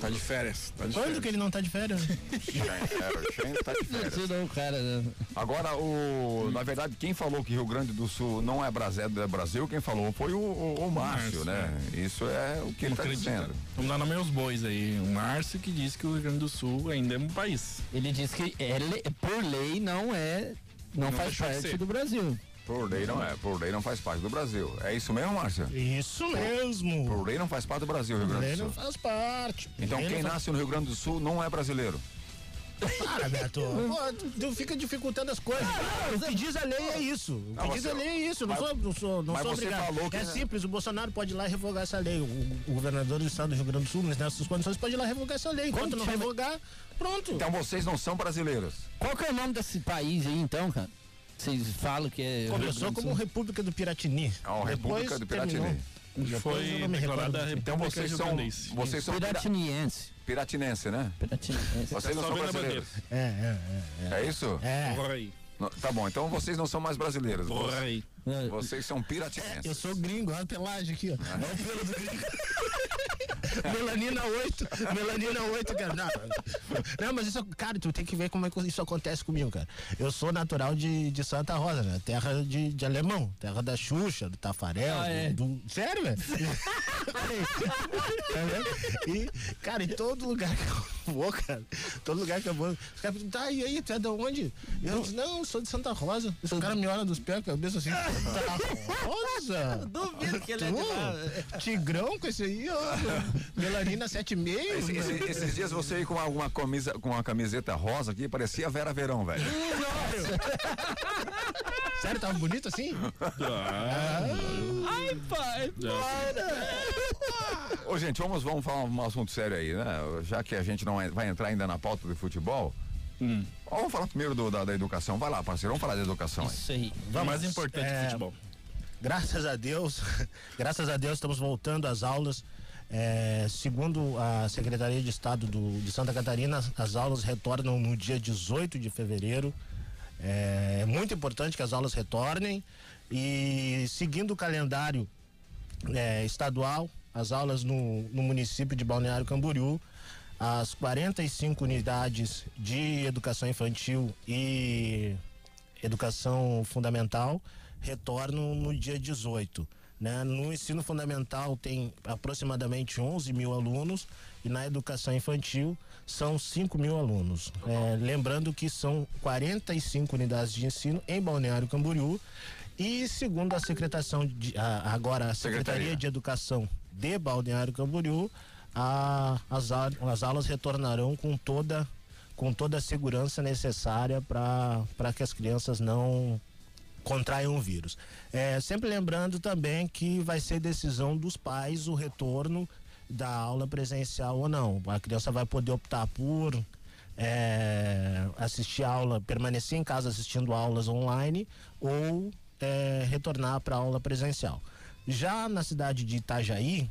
Tá de férias. Tá de Quando férias. que ele não tá de férias? É, tá de férias. Não, cara. né? Agora, o, na verdade, quem falou que Rio Grande do Sul não é Brasil, é Brasil quem falou foi o, o, o Márcio, Márcio, né? Isso é o que ele tá Acredita. dizendo. Vamos dar nome aos bois aí. O Márcio que disse que o Rio Grande do Sul ainda é um país. Ele disse que é por lei não é. Não, Não faz parte do Brasil. Por lei não é, por lei não faz parte do Brasil. É isso mesmo, Márcio? Isso mesmo. Por lei não faz parte do Brasil, Rio Grande do não Sul. faz parte. Então quem não faz- nasce no Rio Grande do Sul não é brasileiro. Para, Beto. Pô, tu, fica dificultando as coisas. o que diz a lei é isso. O que Não, diz você- a lei é isso. Não mas- sou, não sou, não mas sou você obrigado. falou que- É simples, o Bolsonaro pode ir lá e revogar essa lei. O, o governador do estado do Rio Grande do Sul, mas nessas condições, pode ir lá e revogar essa lei. Enquanto não revogar, pronto. Então vocês não são brasileiros. Qual que é o nome desse país aí, então, cara? Vocês falam que é. Começou como República do Piratini. É uma República Depois do Piratini. terminou. Depois Foi declarada a Então República vocês são, vocês são pira- Piratiniense. piratinense, né? Piratiniense. Vocês não Só são brasileiros. É, é, é. É isso? É. Aí. Não, Tá bom, então vocês não são mais brasileiros. Porra aí. Vocês são piratinenses. Eu sou gringo, olha a pelagem aqui, ó. Olha o pelo do gringo. Melanina 8, melanina 8, cara. Não, não, mas isso, cara, tu tem que ver como é que isso acontece comigo, cara. Eu sou natural de, de Santa Rosa, né? Terra de, de alemão, terra da Xuxa, do Tafarel, Ah, é? do, do- Sério, velho? Tá vendo? e, cara, em todo lugar que eu vou, cara, todo lugar que eu vou, os caras perguntam, tá, e aí, tu é de onde? Eu disse, não, eu sou de Santa Rosa. Os caras me olham dos pés, cabeça assim, Rosa? Duvido que ele é de Tigrão com esse aí, ó. Melanina 7,5. Esse- esse- esses dias você ia com alguma camisa, com uma camiseta rosa aqui, parecia Vera Verão, velho. Sério, tava bonito assim? Ai, pai, para! Ô, gente, vamos, vamos falar um assunto sério aí, né? Já que a gente não é- vai entrar ainda na pauta de futebol. Vamos falar primeiro do- da, da educação. Vai lá, parceiro, vamos falar da educação aí. Isso aí. O mais importante é, do futebol. Graças a Deus, graças a Deus estamos voltando às aulas. É, segundo a Secretaria de Estado do- de Santa Catarina, as aulas retornam no dia 18 de fevereiro. É, muito importante que as aulas retornem e seguindo o calendário é, estadual, as aulas no, no município de Balneário Camboriú, as 45 unidades de educação infantil e educação fundamental retornam no dia 18. Né? No ensino fundamental tem aproximadamente 11 mil alunos e na educação infantil são 5 mil alunos. É, lembrando que são 45 unidades de ensino em Balneário Camboriú E segundo a secretação de, a, agora a Secretaria. Secretaria. de Educação de Balneário Camboriú, a- as, as aulas retornarão com toda com toda a segurança necessária para que as crianças não contraiam o vírus. É, sempre lembrando também que vai ser decisão dos pais o retorno da aula presencial ou não. A criança vai poder optar por é, assistir aula, permanecer em casa assistindo aulas online ou é, retornar para aula presencial. Já na cidade de Itajaí,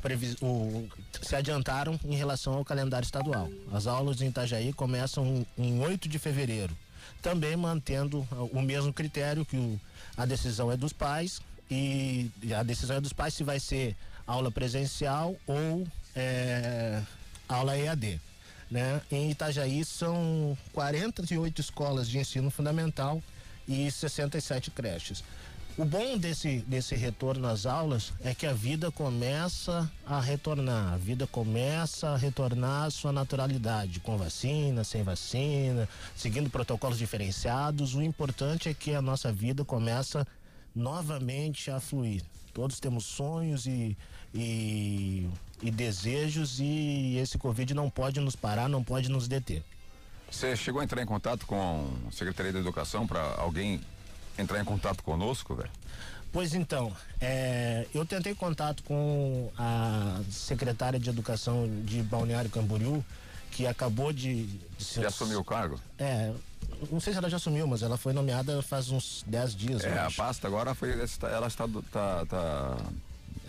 previs- o- se adiantaram em relação ao calendário estadual. As aulas em Itajaí começam em 8 de fevereiro, também mantendo ah, o mesmo critério que o- a decisão é dos pais e a decisão é dos pais se vai ser aula presencial ou é, aula EAD. Né? Em Itajaí são 48 escolas de ensino fundamental e 67 creches. O bom desse, desse retorno às aulas é que a vida começa a retornar, a vida começa a retornar à sua naturalidade, com vacina, sem vacina, seguindo protocolos diferenciados. O importante é que a nossa vida começa novamente a fluir. Todos temos sonhos e, e, e desejos e esse Covid não pode nos parar, não pode nos deter. Você chegou a entrar em contato com a Secretaria da Educação para alguém entrar em contato conosco, velho? Pois então, é, eu tentei contato com a secretária de Educação de Balneário Camboriú, que acabou de, de ser. Já assumiu o cargo? É, não sei se ela já assumiu, mas ela foi nomeada faz uns 10 dias. É, a pasta agora foi. Ela está, tá, tá,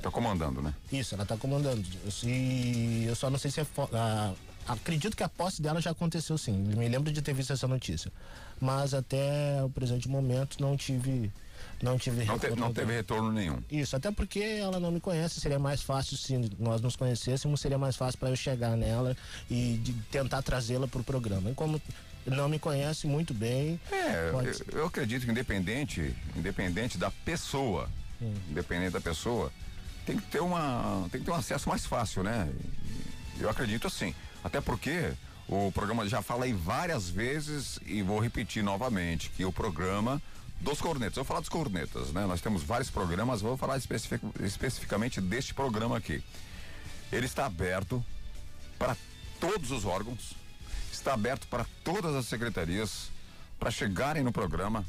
tá comandando, né? Isso, ela está comandando. E eu só não sei se é. a- acredito que a posse dela já aconteceu sim. Me lembro de ter visto essa notícia. Mas até o presente momento não tive. Não tive Não, te- retorno não teve retorno nenhum. Isso, até porque ela não me conhece, seria mais fácil se nós nos conhecêssemos, seria mais fácil para eu chegar nela e tentar trazê-la para o programa. E como não me conhece muito bem, É, eu, eu acredito que independente, independente da pessoa, Hum. independente da pessoa, tem que ter uma, tem que ter um acesso mais fácil, né? Eu acredito assim, até porque o programa já falei várias vezes e vou repetir novamente que o programa dos cornetas, eu vou falar dos cornetas, né? Nós temos vários programas, vou falar especific- especificamente deste programa aqui. Ele está aberto para todos os órgãos, está aberto para todas as secretarias para chegarem no programa,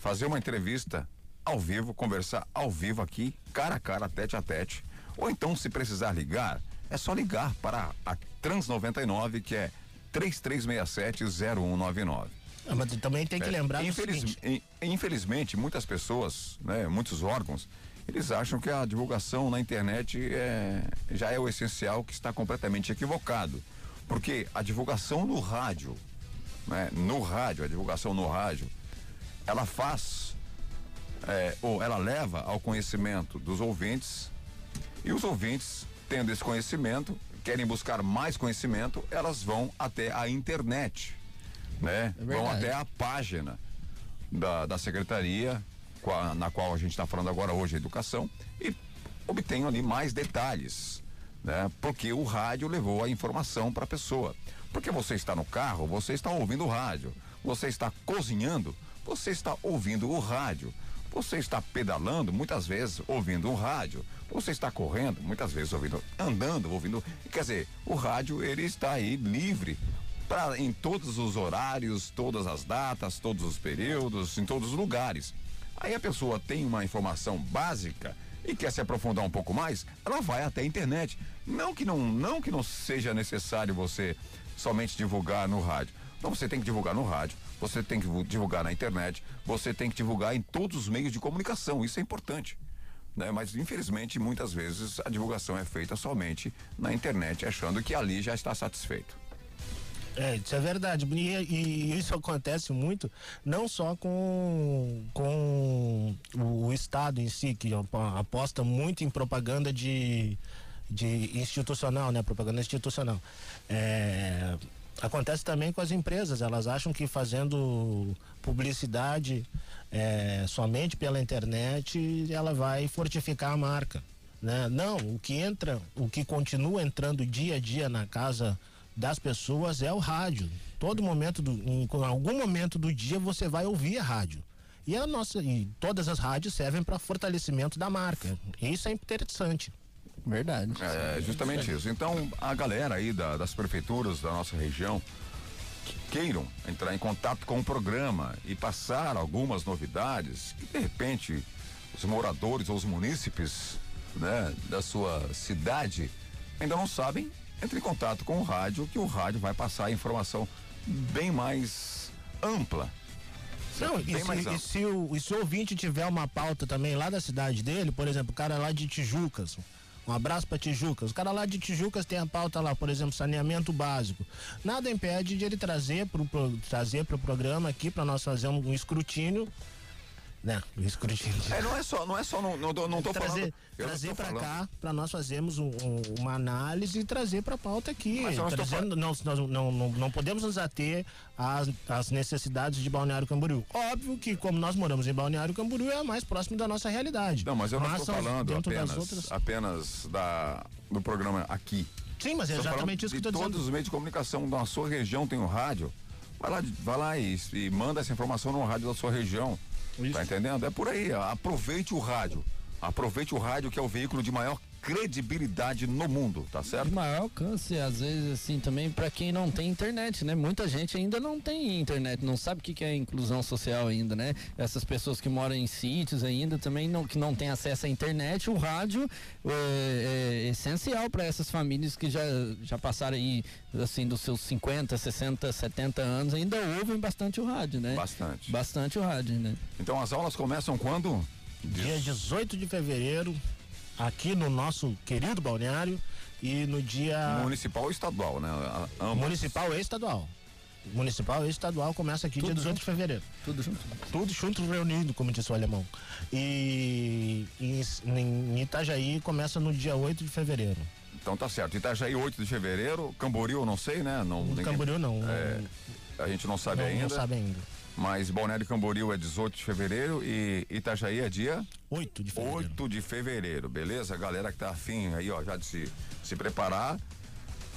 fazer uma entrevista ao vivo, conversar ao vivo aqui, cara a cara, tete a tete. Ou então, se precisar ligar, é só ligar para a Trans 99, que é 3367-0199. Ah, mas também tem que É, lembrar infeliz- seguinte, Infelizmente, muitas pessoas, né, muitos órgãos, eles acham que a divulgação na internet é, já é o essencial, que está completamente equivocado. Porque a divulgação no rádio, né, no rádio, a divulgação no rádio, ela faz, é, ou ela leva ao conhecimento dos ouvintes, e os ouvintes, tendo esse conhecimento, querem buscar mais conhecimento, elas vão até a internet, né? É vão até a página da, da secretaria, qua- na qual a gente está falando agora hoje, educação, e obtenham ali mais detalhes, né? Porque o rádio levou a informação para a pessoa. Porque você está no carro, você está ouvindo o rádio. Você está cozinhando, você está ouvindo o rádio. Você está pedalando, muitas vezes ouvindo um rádio. Você está correndo, muitas vezes ouvindo, andando, ouvindo. Quer dizer, o rádio ele está aí livre para em todos os horários, todas as datas, todos os períodos, em todos os lugares. Aí a pessoa tem uma informação básica e quer se aprofundar um pouco mais, ela vai até a internet. Não que não, não que não seja necessário você somente divulgar no rádio. Não, você tem que divulgar no rádio, você tem que vu- divulgar na internet, você tem que divulgar em todos os meios de comunicação. Isso é importante. Né? Mas infelizmente muitas vezes a divulgação é feita somente na internet, achando que ali já está satisfeito. É, isso é verdade. E, e isso acontece muito, não só com, com o, Estado em si, que apo- aposta muito em propaganda de, de institucional, né? Propaganda institucional. É, acontece também com as empresas, elas acham que fazendo publicidade é, somente pela internet, ela vai fortificar a marca. Né? Não, o que entra, o que continua entrando dia a dia na casa das pessoas é o rádio. Todo momento do, em, em algum momento do dia você vai ouvir a rádio. E a nossa e todas as rádios servem para fortalecimento da marca. Isso é interessante. Verdade. É justamente isso. Então, a galera aí da- das prefeituras da nossa região que queiram entrar em contato com o programa e passar algumas novidades que de repente os moradores ou os munícipes né, da sua cidade ainda não sabem, entre em contato com o rádio, que o rádio vai passar a informação bem mais ampla. Não, e se, e se o, e se o ouvinte tiver uma pauta também lá da cidade dele, por exemplo, o cara lá de Tijucas, um abraço pra Tijucas. O cara lá de Tijucas tem a pauta lá, por exemplo, saneamento básico. Nada impede de ele trazer pro, pro, trazer pro programa aqui para nós fazer um, um escrutínio. Né? Um escrutínio. É, não é só, não é só, não, não, não tô trazer, falando. não trazer para cá para nós fazermos um- um- uma análise e trazer para pauta aqui Mas não estou Trazendo- não, nós não, não, não podemos nos ater às, às necessidades de Balneário Camboriú óbvio que como nós moramos em Balneário Camboriú é mais próximo da nossa realidade Não, mas eu não estou falando apenas, outras apenas da, do programa aqui. sim mas é Estou exatamente isso que eu tô todos dizendo os meios de comunicação da sua região tem o rádio. Vai lá, vai lá e, e manda essa informação no rádio da sua região. Tá entendendo? É por aí. Aproveite o rádio. Aproveite o rádio que é o veículo de maior credibilidade no mundo, tá De certo? maior alcance, às vezes, assim, também para quem não tem internet, né? Muita gente ainda não tem internet, não sabe o que, que é inclusão social ainda, né? Essas pessoas que moram em sítios ainda também não, que não têm acesso à internet, o rádio é, é essencial para essas famílias que já, já passaram aí, assim, dos seus 50, 60, 70 anos, ainda ouvem bastante o rádio, né? Bastante. Bastante o rádio, né? Então as aulas começam quando? dia 18 de fevereiro aqui no nosso querido balneário e no dia Municipal ou estadual, né? Ambas. municipal e estadual municipal e estadual começa aqui Tudo dia 18 de fevereiro Tudo junto. Tudo junto reunido, como disse o alemão. E em, em Itajaí começa no dia 8 de fevereiro. Então tá certo. Itajaí 8 de fevereiro, Camboriú eu não sei, né? Não, ninguém- Camboriú não. É, a gente não sabe não, ainda. não sabe ainda. Mas Balneário Camboriú é 18 de fevereiro e Itajaí é dia 8 de fevereiro. 8 de fevereiro, beleza? Galera que tá afim aí, ó, já de se, se preparar.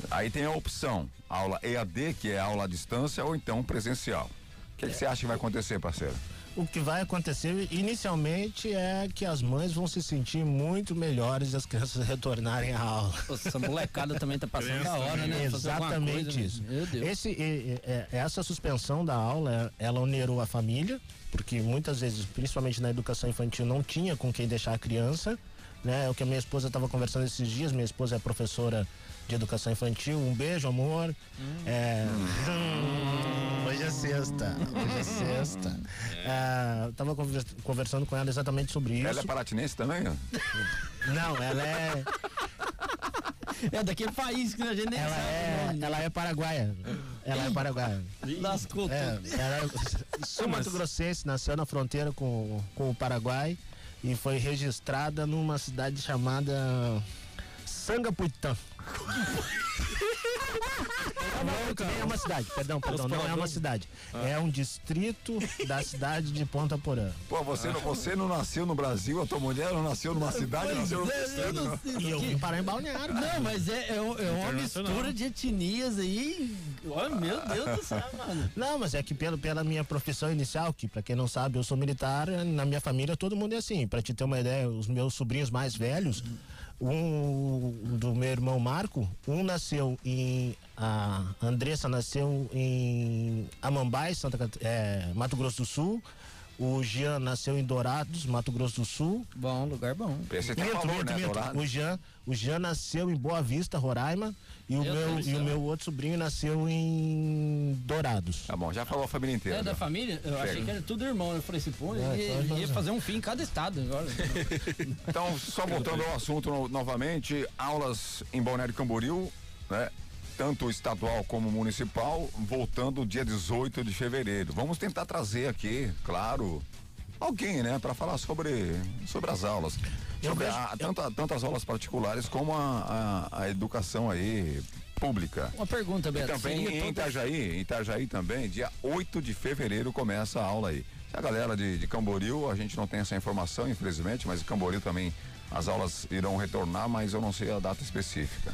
Aí tem a opção, aula EAD, que é aula à distância, ou então presencial. O que, que você acha que vai acontecer, parceiro? O que vai acontecer inicialmente é que as mães vão se sentir muito melhores e as crianças retornarem à aula. Essa molecada também tá passando da hora, né? Exatamente coisa, né? isso. Meu Deus. Esse, e- e- é- essa suspensão da aula, é- ela onerou a família, porque muitas vezes, principalmente na educação infantil, não tinha com quem deixar a criança. Né? É o que a minha esposa estava conversando esses dias. Minha esposa é professora de educação infantil. Um beijo, amor. É, hum, hoje é sexta. Hoje é sexta. É, tava conver- conversando com ela exatamente sobre isso. Ela é paratinense também? Não, ela é. É daquele país que a gente nem Ela sabe. é, né? ela é paraguaia. Ela é paraguaia. Lascou É, tudo. ela é sul Mato Grossense, nasceu na fronteira com, com o Paraguai e foi registrada numa cidade chamada Sangapuitã. Não, nem é uma cidade, perdão, perdão, não é uma cidade. É um distrito da cidade de Ponta Porã. Pô, você, não- você não nasceu no Brasil, a tua mulher não nasceu numa cidade, nasceu no Pois é, eu não sei E eu vim parar em Balneário. Não, mas é, é, é uma mistura de etnias aí. Olha, meu Deus do céu, mano. Não, mas é que pelo, pela minha profissão inicial, que pra quem não sabe, eu sou militar, na minha família todo mundo é assim. Pra te ter uma ideia, os meus sobrinhos mais velhos, um do meu irmão Marco, um nasceu em. A Andressa nasceu em Amambai, Santa, Cat- é, Mato Grosso do Sul. O Jean nasceu em Dourados, Mato Grosso do Sul. Bom, lugar bom. Minto, falou, minto, né, minto. O Jean, o Jean nasceu em Boa Vista, Roraima, e o, Meu meu, Deus do e o meu outro sobrinho nasceu em Dourados. Tá bom, já falou a família inteira. É da família? Eu achei Chega. que era tudo irmão. Eu falei assim, pô, É, ia, ia fazer um fim em cada estado agora. Então, só voltando ao assunto no- novamente, aulas em Balneário Camboriú, né? Tanto estadual como municipal, voltando dia 18 de fevereiro. Vamos tentar trazer aqui, claro, alguém, né, para falar sobre, sobre as aulas. Eu Sobre vejo- a- tanto, a- tanto as aulas particulares como a, a, a educação aí pública. Uma pergunta, E Beto. também seria em Itajaí, em Itajaí também, dia 8 de fevereiro começa a aula aí. A galera de, de Camboriú, a gente não tem essa informação, infelizmente, mas em Camboriú também as aulas irão retornar, mas eu não sei a data específica.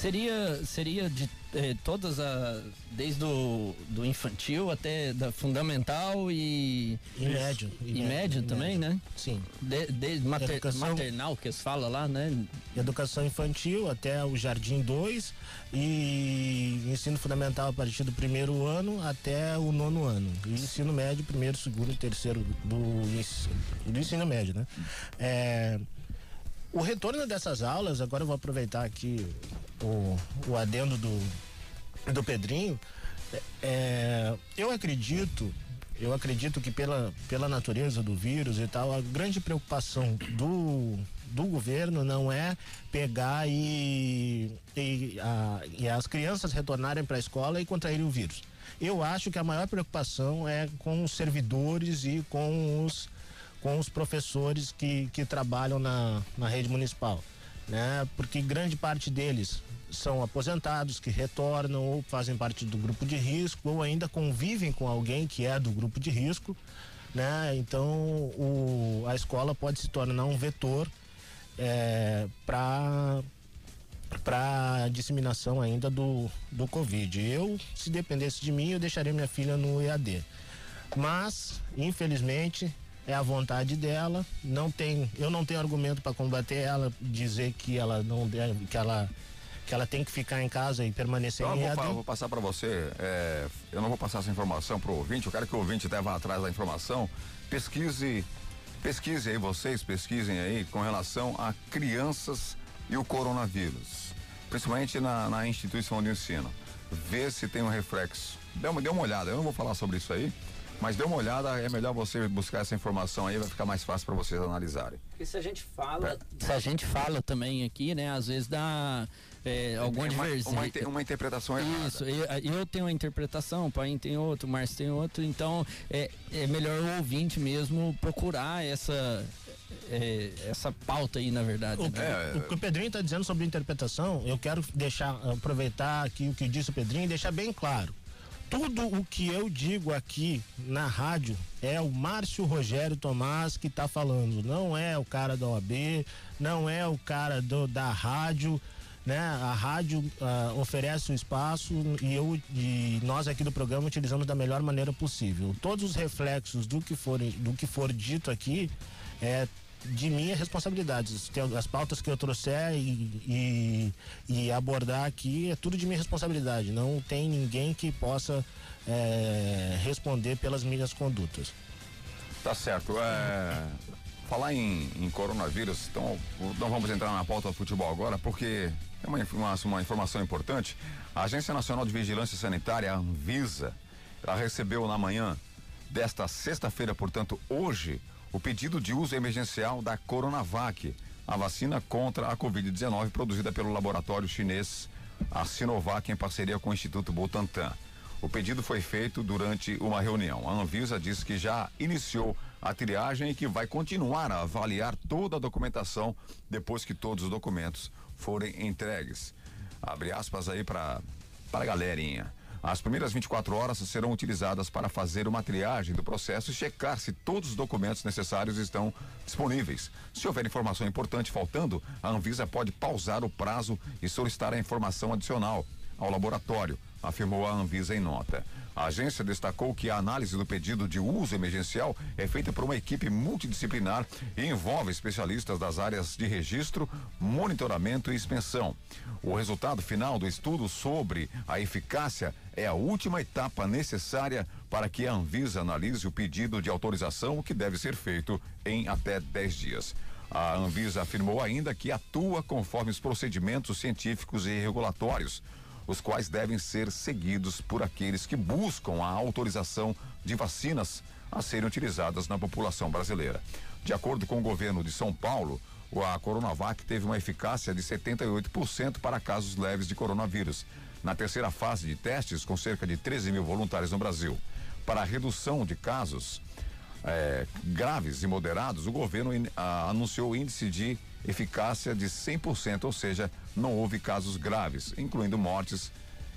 Seria, seria de eh, todas as. Desde o do infantil até da fundamental e. E médio. E, médio também, né? Sim. De, desde mater, Educação- maternal que se fala lá, né? Educação infantil até o Jardim 2 e ensino fundamental a partir do primeiro ano até o nono ano. E ensino médio, primeiro, segundo e terceiro do, ens- do ensino médio, né? É, o retorno dessas aulas, agora eu vou aproveitar aqui o, o adendo do, do Pedrinho. é, eu acredito, eu acredito que pela, pela natureza do vírus e tal, a grande preocupação do, do governo não é pegar e, e, a- e as crianças retornarem para a escola e contraírem o vírus. Eu acho que a maior preocupação é com os servidores e com os, com os professores que, que trabalham na, na rede municipal, né? Porque grande parte deles são aposentados que retornam ou fazem parte do grupo de risco ou ainda convivem com alguém que é do grupo de risco, né? Então o, a escola pode se tornar um vetor é, para para disseminação ainda do, do Covid. Eu, se dependesse de mim, eu deixaria minha filha no EAD. Mas, infelizmente, é a vontade dela. Não tem, eu não tenho argumento para combater ela, dizer que ela não deve, que ela que ela tem que ficar em casa e permanecer Então eu em vou, EAD. fa- eu vou passar para você, é, eu não vou passar essa informação pro ouvinte, eu quero que o ouvinte vá atrás da informação, pesquise, pesquise aí vocês, pesquisem aí com relação a crianças e o coronavírus, principalmente na, na instituição de ensino, vê se tem um reflexo, dê uma, dê uma olhada, eu não vou falar sobre isso aí, mas dê uma olhada, é melhor você buscar essa informação aí, vai ficar mais fácil para vocês analisarem. Porque se a gente fala. Se a gente fala também aqui, né? Às vezes dá é, alguma Uma- divergência. uma uma interpretação errada. Isso, eu, eu tenho uma interpretação, o pai tem outro, o Márcio tem outro, então é, é melhor o ouvinte mesmo procurar essa. é, essa pauta aí, na verdade. O, né? que- o que o Pedrinho está dizendo sobre interpretação, eu quero deixar, aproveitar aqui o que disse o Pedrinho e deixar bem claro. Tudo o que eu digo aqui na rádio é o Márcio Rogério Tomás que está falando. Não é o cara da OAB, não é o cara do, da rádio, né? A rádio ah, oferece o espaço e eu e nós aqui do programa utilizamos da melhor maneira possível. Todos os reflexos do que for do que for dito aqui é de minha responsabilidade. As- pautas que eu trouxer e, e, e abordar aqui é tudo de minha responsabilidade. Não tem ninguém que possa é, responder pelas minhas condutas. Tá certo. É, falar em, em coronavírus, então não vamos entrar na pauta do futebol agora, porque é uma, informa- uma informação importante. A Agência Nacional de Vigilância Sanitária, a Anvisa, ela recebeu na manhã desta sexta-feira, portanto, hoje, o pedido de uso emergencial da Coronavac, a vacina contra a Covid-19 produzida pelo laboratório chinês, a Sinovac, em parceria com o Instituto Butantan. O pedido foi feito durante uma reunião. A Anvisa disse que já iniciou a triagem e que vai continuar a avaliar toda a documentação depois que todos os documentos forem entregues. Abre aspas aí para para a galerinha. As primeiras 24 horas serão utilizadas para fazer uma triagem do processo e checar se todos os documentos necessários estão disponíveis. Se houver informação importante faltando, a Anvisa pode pausar o prazo e solicitar a informação adicional ao laboratório, afirmou a Anvisa em nota. A agência destacou que a análise do pedido de uso emergencial é feita por uma equipe multidisciplinar e envolve especialistas das áreas de registro, monitoramento e expensão. O resultado final do estudo sobre a eficácia é a última etapa necessária para que a Anvisa analise o pedido de autorização, que deve ser feito em até 10 dias. A Anvisa afirmou ainda que atua conforme os procedimentos científicos e regulatórios os quais devem ser seguidos por aqueles que buscam a autorização de vacinas a serem utilizadas na população brasileira. De acordo com o governo de São Paulo, a Coronavac teve uma eficácia de 78% para casos leves de coronavírus, na terceira fase de testes com cerca de 13 mil voluntários no Brasil. Para a redução de casos eh, graves e moderados, o governo in- ah, anunciou índice de eficácia de 100%, ou seja, não houve casos graves, incluindo mortes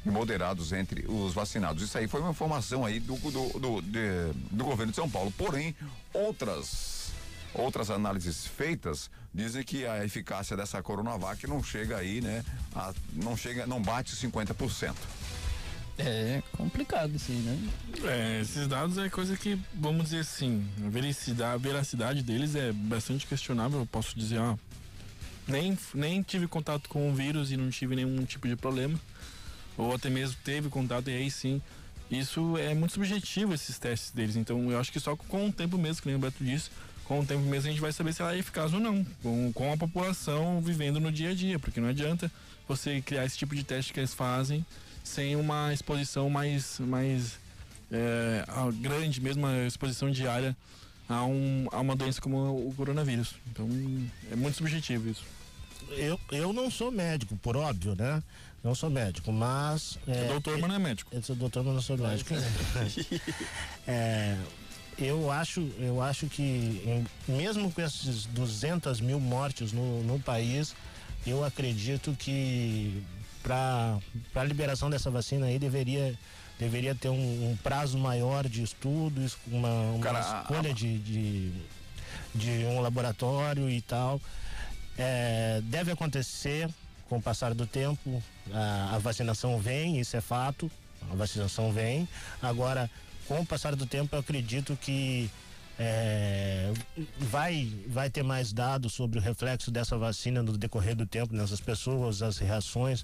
e moderados entre os vacinados. Isso aí foi uma informação aí do, do, do, de- do governo de São Paulo. Porém, outras outras análises feitas dizem que a eficácia dessa Coronavac não chega aí, né? a- não chega, não bate 50%. É complicado assim, né? É, esses dados é coisa que, vamos dizer assim, a veracidade, a veracidade deles é bastante questionável, eu posso dizer, ó. Nem, nem tive contato com o vírus e não tive nenhum tipo de problema. Ou até mesmo teve contato e aí sim. Isso é muito subjetivo, esses testes deles. Então eu acho que só com o tempo mesmo, que nem o Beto disse, com o tempo mesmo a gente vai saber se ela é eficaz ou não. Com, com a população vivendo no dia a dia. Porque não adianta você criar esse tipo de teste que eles fazem sem uma exposição mais, mais é, grande, mesmo a exposição diária a, um, a uma doença como o coronavírus. Então é muito subjetivo isso. Eu, eu não sou médico, por óbvio, né? Não sou médico, mas. É doutor, mas não é médico. Eu sou doutor, mas não sou médico. é, eu acho, eu acho que mesmo com esses 200 mil mortes no, no país, eu acredito que para a liberação dessa vacina aí deveria deveria ter um, um prazo maior de estudos, uma, uma Cara, escolha a- de, de, de um laboratório e tal. É, deve acontecer com o passar do tempo, a, a vacinação vem, isso é fato, a vacinação vem. Agora, com o passar do tempo, eu acredito que é, vai, vai ter mais dados sobre o reflexo dessa vacina no decorrer do tempo nessas pessoas, as reações.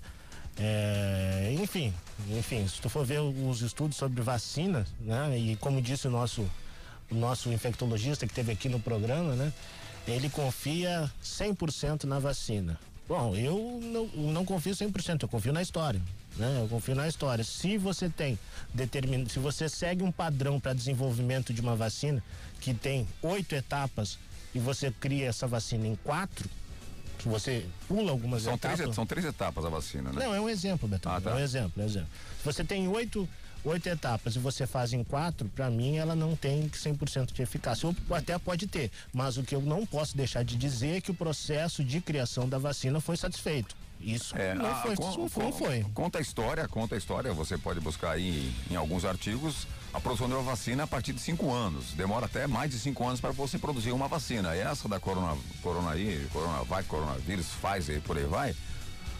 É, enfim, enfim, se tu for ver os estudos sobre vacina, né? E como disse o nosso, o nosso infectologista que teve aqui no programa, né? Ele confia 100% na vacina. Bom, eu não, não confio 100%, eu confio na história. Né? Eu confio na história. Se você tem determin... se você segue um padrão para desenvolvimento de uma vacina que tem oito etapas e você cria essa vacina em quatro, se você pula algumas São etapas. três, são três etapas a vacina, né? Não, é um exemplo, Betão. Ah, tá. É um exemplo, é um exemplo. Se você tem oito, oito etapas e você faz em quatro, para mim ela não tem 100% de eficácia. Ou até pode ter, mas o que eu não posso deixar de dizer é que o processo de criação da vacina foi satisfeito. Isso É, não, a- foi, con- isso não con- foi. Conta a história, conta a história. Você pode buscar aí em alguns artigos a produção de uma vacina a partir de cinco anos. Demora até mais de cinco anos para você produzir uma vacina. E essa da corona, corona aí, coronavac, coronavírus, Pfizer e por aí vai.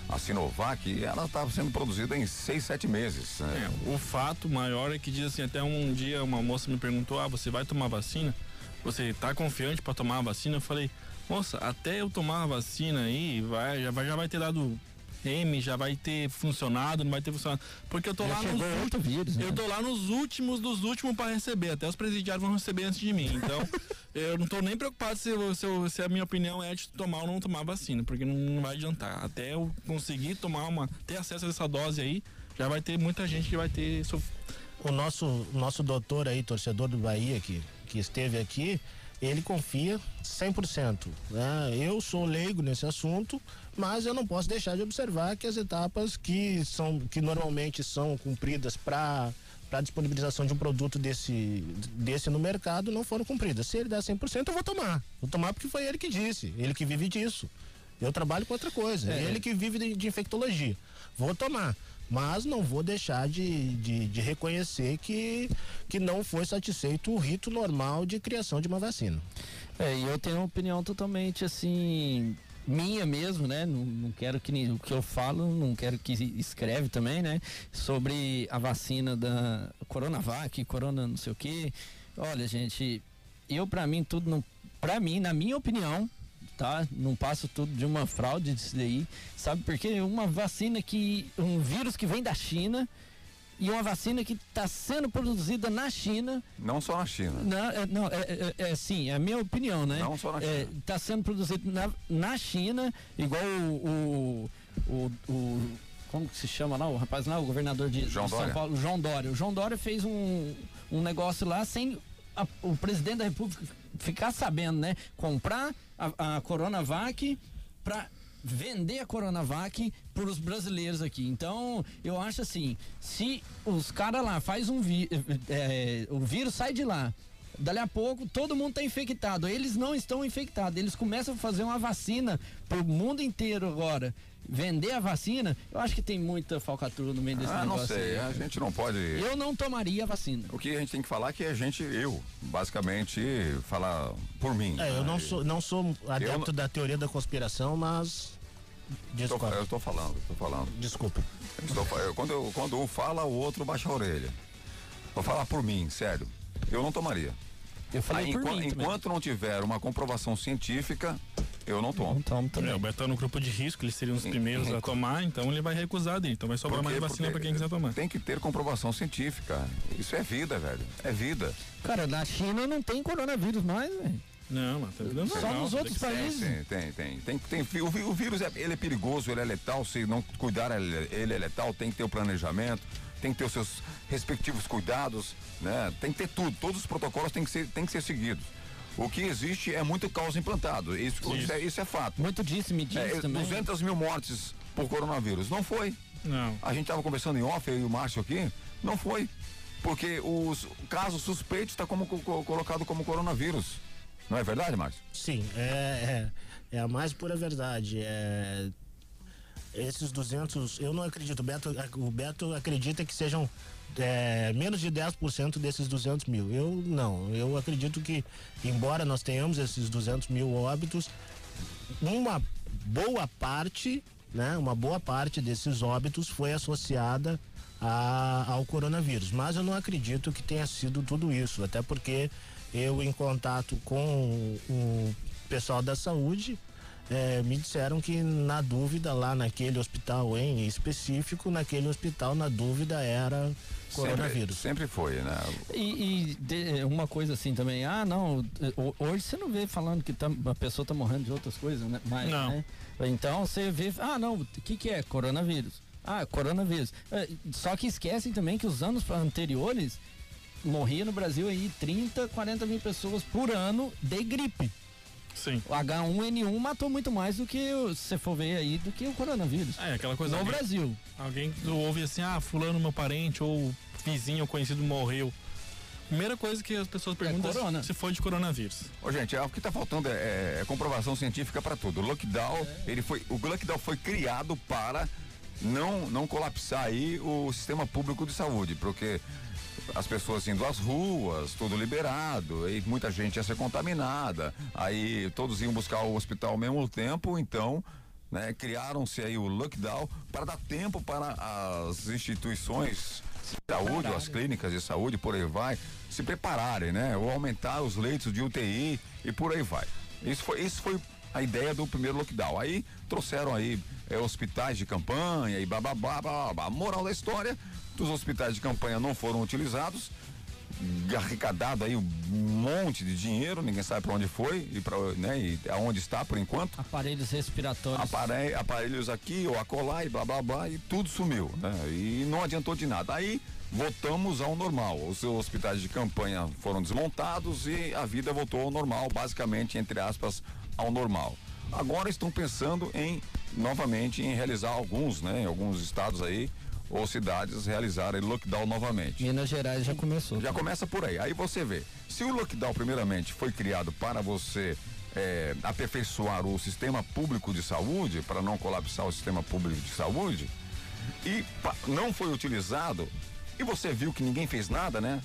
A Sinovac, ela está sendo produzida em seis, sete meses. né? É, o fato maior é que diz assim, até um dia uma moça me perguntou, ah, você vai tomar vacina? Você tá confiante para tomar a vacina? Eu falei, moça, até eu tomar a vacina aí, vai, já, vai, já vai ter dado M, já vai ter funcionado, não vai ter funcionado. Porque eu tô Já lá nos outro vírus, né? Eu tô lá nos últimos dos últimos para receber. Até os presidiários vão receber antes de mim. Então, eu não tô nem preocupado se, eu- se, eu- se a minha opinião é de tomar ou não tomar vacina, porque não, não vai adiantar. Até eu conseguir tomar uma, ter acesso a essa dose aí, já vai ter muita gente que vai ter sof- O nosso, nosso doutor aí, torcedor do Bahia, que, que esteve aqui, ele confia 100%. Né? Eu sou leigo nesse assunto, mas eu não posso deixar de observar que as etapas que são que normalmente são cumpridas para para disponibilização de um produto desse desse no mercado não foram cumpridas. Se ele dá 100%, eu vou tomar. Vou tomar porque foi ele que disse, ele que vive disso. Eu trabalho com outra coisa, É. ele que vive de, de infectologia. Vou tomar, mas não vou deixar de, de, de reconhecer que, que não foi satisfeito o rito normal de criação de uma vacina. É, e eu tenho uma opinião totalmente assim minha mesmo, né? Não, não quero que o que eu falo, não quero que escreve também, né? Sobre a vacina da Coronavac, Corona não sei o quê. Olha, gente, eu pra mim tudo não, para mim, na minha opinião, tá? Não passo tudo de uma fraude disso daí, sabe? Porque uma vacina que um vírus que vem da China e uma vacina que está sendo produzida na China Não só na China. não, é, não, é, é, é sim, é a minha opinião, né? Não só na É, tá sendo produzido na, na China, igual o, o, o, o- Como que se chama lá? O rapaz lá, o governador de, João de São Dória. Paulo, João Dória. O João Dória fez um, um negócio lá sem a- o presidente da República ficar sabendo, né? Comprar a, a Coronavac para vender a Coronavac para os brasileiros aqui. Então, eu acho assim, se os caras lá faz um vi, é, o vírus sai de lá, Dali a pouco, todo mundo está infectado. Eles não estão infectados. Eles começam a fazer uma vacina pro mundo inteiro agora. Vender a vacina, eu acho que tem muita falcatrua no meio desse Ah, não negócio. sei, aí. a gente não pode. Eu não tomaria a vacina. O que a gente tem que falar é que a gente, eu, basicamente, falar por mim. É, eu não né? sou, não sou adepto da teoria da conspiração, mas. Desculpa. eu estou falando, estou falando. Desculpa. Eu estou eu- quando, eu- quando um fala, o outro baixa a orelha. Vou falar por mim, sério. Eu não tomaria. Eu falei Aí, por mim também. enquanto não tiver uma comprovação científica, eu não tomo. tomo É, o Beto tá no grupo de risco, eles seriam os primeiros a tomar, então ele vai recusar dele. Então vai sobrar mais vacina pra quem quiser tomar. Tem que ter comprovação científica. Isso é vida, velho. É vida. Cara, na China não tem coronavírus mais, velho. Não, mas tá dando Só nos outros países. Tem, tem, tem. tem, tem o, vírus é, ele é perigoso, ele é letal. Se não cuidar, ele, ele é letal. Tem que ter o planejamento, tem que ter os seus respectivos cuidados, né? Tem que ter tudo. Todos os protocolos têm que ser, têm que ser seguidos. O que existe é muito caos implantado. Isso, isso. é, isso é fato. Muito disse, me disse É, também. 200 mil mortes por coronavírus. Não foi. Não. A gente estava conversando em off, eu e o Márcio aqui. Não foi. Porque os casos suspeitos está como co- co- colocado como coronavírus. Não é verdade, Márcio? Sim, é, é, é a mais pura verdade. É, esses 200, eu não acredito. O Beto, o Beto acredita que sejam é, menos de 10% desses 200 mil. Eu não. Eu acredito que, embora nós tenhamos esses 200 mil óbitos, uma boa parte, né? Uma boa parte desses óbitos foi associada a- ao coronavírus. Mas eu não acredito que tenha sido tudo isso, até porque eu, em contato com o pessoal da saúde, eh, me disseram que na dúvida lá naquele hospital em específico, naquele hospital na dúvida era coronavírus. Sempre, sempre foi, né? E, e de- uma coisa assim também, ah, não, ho- hoje você não vê falando que tá- a pessoa tá morrendo de outras coisas, né? Mais, Não. né? Então você vê, ah, não, o que que é? Coronavírus. Ah, coronavírus. É, Só que esquecem também que os anos anteriores morria no Brasil aí 30, 40 mil pessoas por ano de gripe. Sim. O H1N1 matou muito mais do que, o- se você for ver aí, do que o coronavírus. É, aquela coisa. No alguém- Brasil. Alguém ouve assim, ah, fulano, meu parente, ou vizinho ou conhecido morreu. Primeira coisa que as pessoas perguntam corona. é se foi de coronavírus. Ô, gente, é, o que está faltando é, é- é comprovação científica para tudo. O lockdown, ele foi, o lockdown foi criado para não, não colapsar aí o sistema público de saúde, porque as pessoas indo às ruas, tudo liberado, aí muita gente ia ser contaminada, aí todos iam buscar o hospital ao mesmo tempo, então né, criaram-se aí o lockdown para dar tempo para as instituições de saúde, as clínicas de saúde, por aí vai, se prepararem, né? Ou aumentar os leitos de UTI e por aí vai. Isso foi, isso foi a ideia do primeiro lockdown. Aí trouxeram aí eh, hospitais de campanha e blá blá. blá. Moral da história, os hospitais de campanha não foram utilizados, arrecadado aí um monte de dinheiro, ninguém sabe para onde foi e para né, e aonde está por enquanto. Aparelhos respiratórios. Apare- aparelhos aqui ou acolá e blá blá blá e tudo sumiu, né? E não adiantou de nada. Aí voltamos ao normal. Os hospitais de campanha foram desmontados e a vida voltou ao normal, basicamente entre aspas ao normal. Agora estão pensando em novamente em realizar alguns, né? Em alguns estados aí ou cidades realizarem lockdown novamente. Minas Gerais já começou. Já começa por aí. Aí você vê, se o lockdown primeiramente foi criado para você é, aperfeiçoar o sistema público de saúde, para não colapsar o sistema público de saúde, e não foi utilizado, e você viu que ninguém fez nada, né?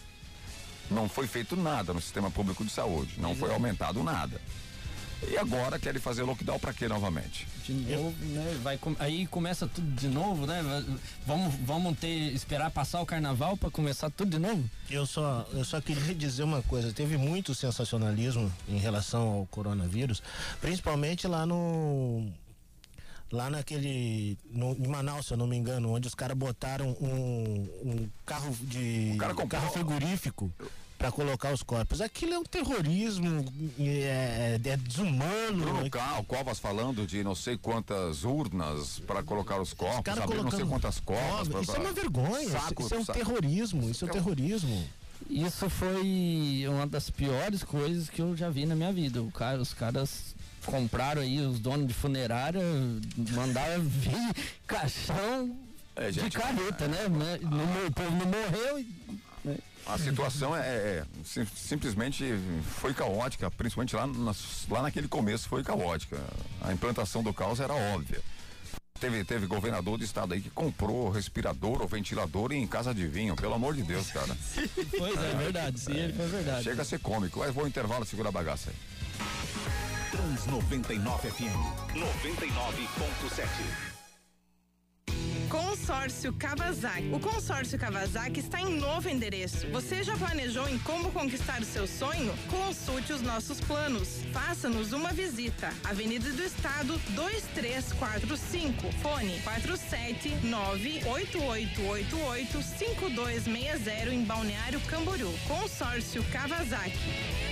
Não foi feito nada no sistema público de saúde, não foi aumentado nada. E agora querem fazer lockdown para quê novamente? De novo, né? Vai, com- aí começa tudo de novo, né? Vamos, vamos ter, esperar passar o carnaval para começar tudo de novo? Eu só, eu só queria dizer uma coisa, teve muito sensacionalismo em relação ao coronavírus, principalmente lá no lá naquele no, em Manaus, se eu não me engano, onde os caras botaram um, um carro de cara comprou- carro frigorífico para colocar os corpos. Aquilo é um terrorismo, é, é desumano. Bruno Cal, Covas falando de não sei quantas urnas para colocar os corpos, abrir não sei quantas covas. Pra- isso é uma vergonha, isso- saco- isso é um saco- terrorismo, isso é um terrorismo. Isso foi uma das piores coisas que eu já vi na minha vida. O cara, os caras compraram aí, os donos de funerária, mandaram vir caixão É, de gente, carreta, né? Não- O povo não morreu e A situação é, é- sim- simplesmente foi caótica, principalmente lá, nas- lá naquele começo foi caótica. A implantação do caos era óbvia. Teve, teve governador do estado aí que comprou respirador ou ventilador em casa de vinho, pelo amor de Deus, cara. Pois é, verdade, sim, ele foi verdade. Chega a ser cômico, mas vou ao intervalo, segura a bagaça aí. Trans 99 FM 99.7. Consórcio Kawasaki. O consórcio Kawasaki está em novo endereço. Você já planejou em como conquistar o seu sonho? Consulte os nossos planos. Faça-nos uma visita. Avenida do Estado 2345. Fone 47988885260 em Balneário Camboriú. Consórcio Kawasaki.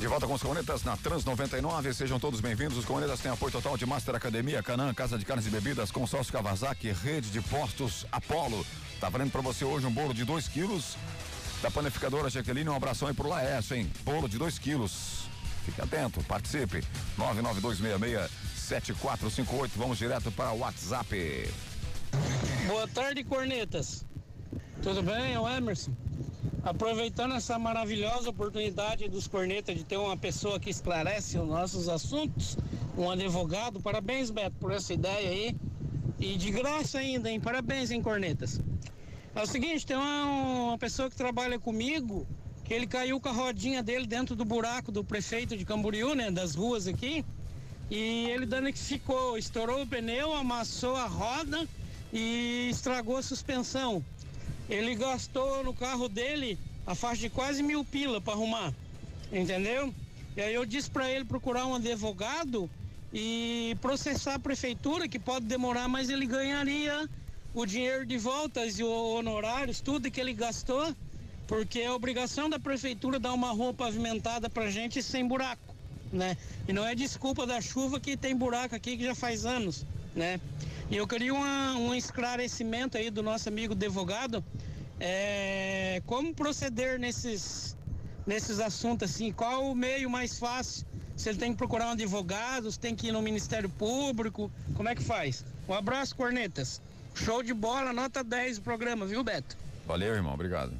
De volta com os Cornetas na Trans 99, sejam todos bem-vindos. Os Cornetas têm apoio total de Master Academia, Canã, Casa de Carnes e Bebidas, Consórcio Kawasaki, Rede de Postos Apollo. Tá valendo pra você hoje um bolo de 2 quilos da panificadora Jaqueline. Um abração aí pro Laércio, hein? Bolo de 2 quilos. Fique atento, participe. 992667458. Vamos direto para o WhatsApp. Boa tarde, cornetas. Tudo bem? É o Emerson. Aproveitando essa maravilhosa oportunidade dos cornetas de ter uma pessoa que esclarece os nossos assuntos, um advogado, parabéns, Beto, por essa ideia aí. E de graça ainda, hein? Parabéns, hein, cornetas. É o seguinte, tem uma, uma pessoa que trabalha comigo, que ele caiu com a rodinha dele dentro do buraco do prefeito de Camboriú, né? Das ruas aqui. E ele danificou, estourou o pneu, amassou a roda e estragou a suspensão. Ele gastou no carro dele a faixa de quase mil pila para arrumar, entendeu? E aí eu disse para ele procurar um advogado e processar a prefeitura, que pode demorar, mas ele ganharia o dinheiro de voltas e honorários, tudo que ele gastou, porque é obrigação da prefeitura dar uma rua pavimentada pra gente sem buraco, né? E não é desculpa da chuva que tem buraco aqui que já faz anos, né? E eu queria uma- um esclarecimento aí do nosso amigo advogado, é, como proceder nesses, nesses assuntos assim, qual o meio mais fácil? Se ele tem que procurar um advogado, se tem que ir no Ministério Público, como é que faz? Um abraço, cornetas. Show de bola, nota 10 o programa, viu, Beto? Valeu, irmão. Obrigado.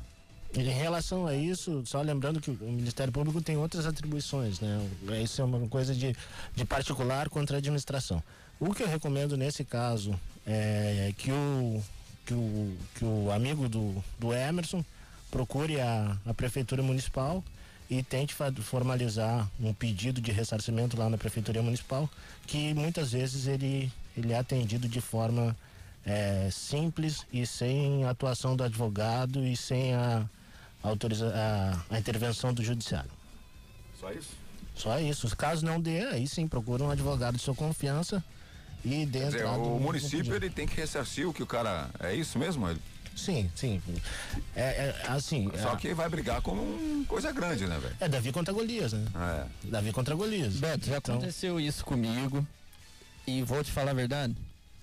Em relação a isso, só lembrando que o Ministério Público tem outras atribuições, né? Isso é uma coisa de, de particular contra a administração. O que eu recomendo nesse caso é que o, que o, que o amigo do, do Emerson procure a, a Prefeitura Municipal e tente formalizar um pedido de ressarcimento lá na Prefeitura Municipal, que muitas vezes ele, ele é atendido de forma é, simples e sem atuação do advogado e sem a, autoriza a, a intervenção do judiciário. Só isso? Só isso. Caso não dê, aí sim, procura um advogado de sua confiança e Quer dizer, no- o município ele tem que ressarcir o que o cara. É isso mesmo? Ele- Sim, sim. É, é, assim. Só é, que vai brigar com um coisa grande, né, velho? É Davi contra Golias, né? É. Davi contra Golias. Beto, já Então- aconteceu isso comigo. E vou te falar a verdade.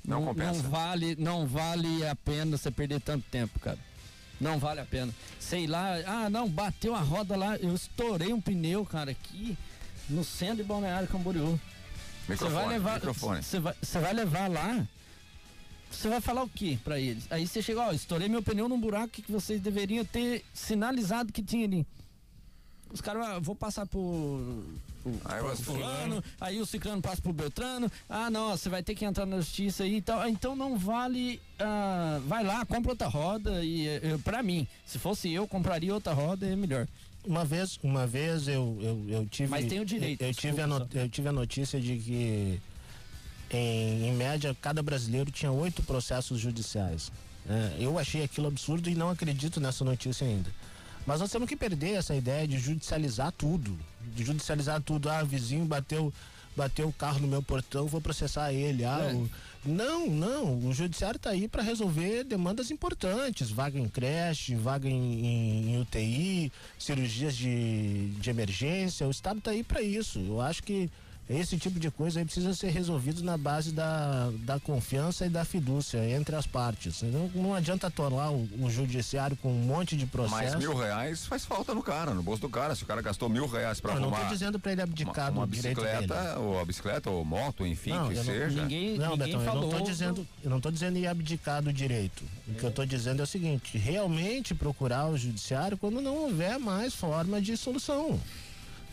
Não compensa. Não vale, não vale a pena você perder tanto tempo, cara. Não vale a pena. Sei lá, ah, não, bateu a roda lá, eu estourei um pneu, cara, aqui no centro de Balneário Camboriú. Você Microfone, vai levar, microfone. Você vai, você vai levar lá. Você vai falar o que pra eles? Aí você chega, ó, estourei meu pneu num buraco que vocês deveriam ter sinalizado que tinha ali. Os caras, ah, vou passar por. por- Aí por você- fulano, aí o ciclano passa pro Beltrano. Ah, não, você vai ter que entrar na justiça aí e tal. Ah, Então não vale. ah, vai lá, compra outra roda. E eh, pra mim, se fosse eu, compraria outra roda, é melhor. Uma vez, uma vez eu, eu, eu tive. Mas tem o direito, Eu, eu tive a desculpa no- eu tive a notícia de que, em, em média, cada brasileiro tinha oito processos judiciais. É, eu achei aquilo absurdo e não acredito nessa notícia ainda. Mas nós temos que perder essa ideia de judicializar tudo. De judicializar tudo. Ah, vizinho bateu, bateu o carro no meu portão, vou processar ele. Ah, É. o- Não, não. O judiciário está aí para resolver demandas importantes. Vaga em creche, vaga em, em- em UTI, cirurgias de, de emergência. O Estado está aí para isso. Eu acho que esse tipo de coisa aí precisa ser resolvido na base da, da confiança e da fidúcia entre as partes. Não, não adianta atolar o, o judiciário com um monte de processo. Mas mil reais faz falta no cara, no bolso do cara. Se o cara gastou mil reais pra Não, não arrumar tô dizendo para ele abdicar uma, uma do direito dele. bicicleta, ou a bicicleta, ou moto, enfim, Não, que eu não- seja. Ninguém, Não, ninguém Betão, eu não falou. tô dizendo, eu não tô dizendo ir abdicar do direito. O que eu tô dizendo é o seguinte, realmente procurar o judiciário quando não houver mais forma de solução.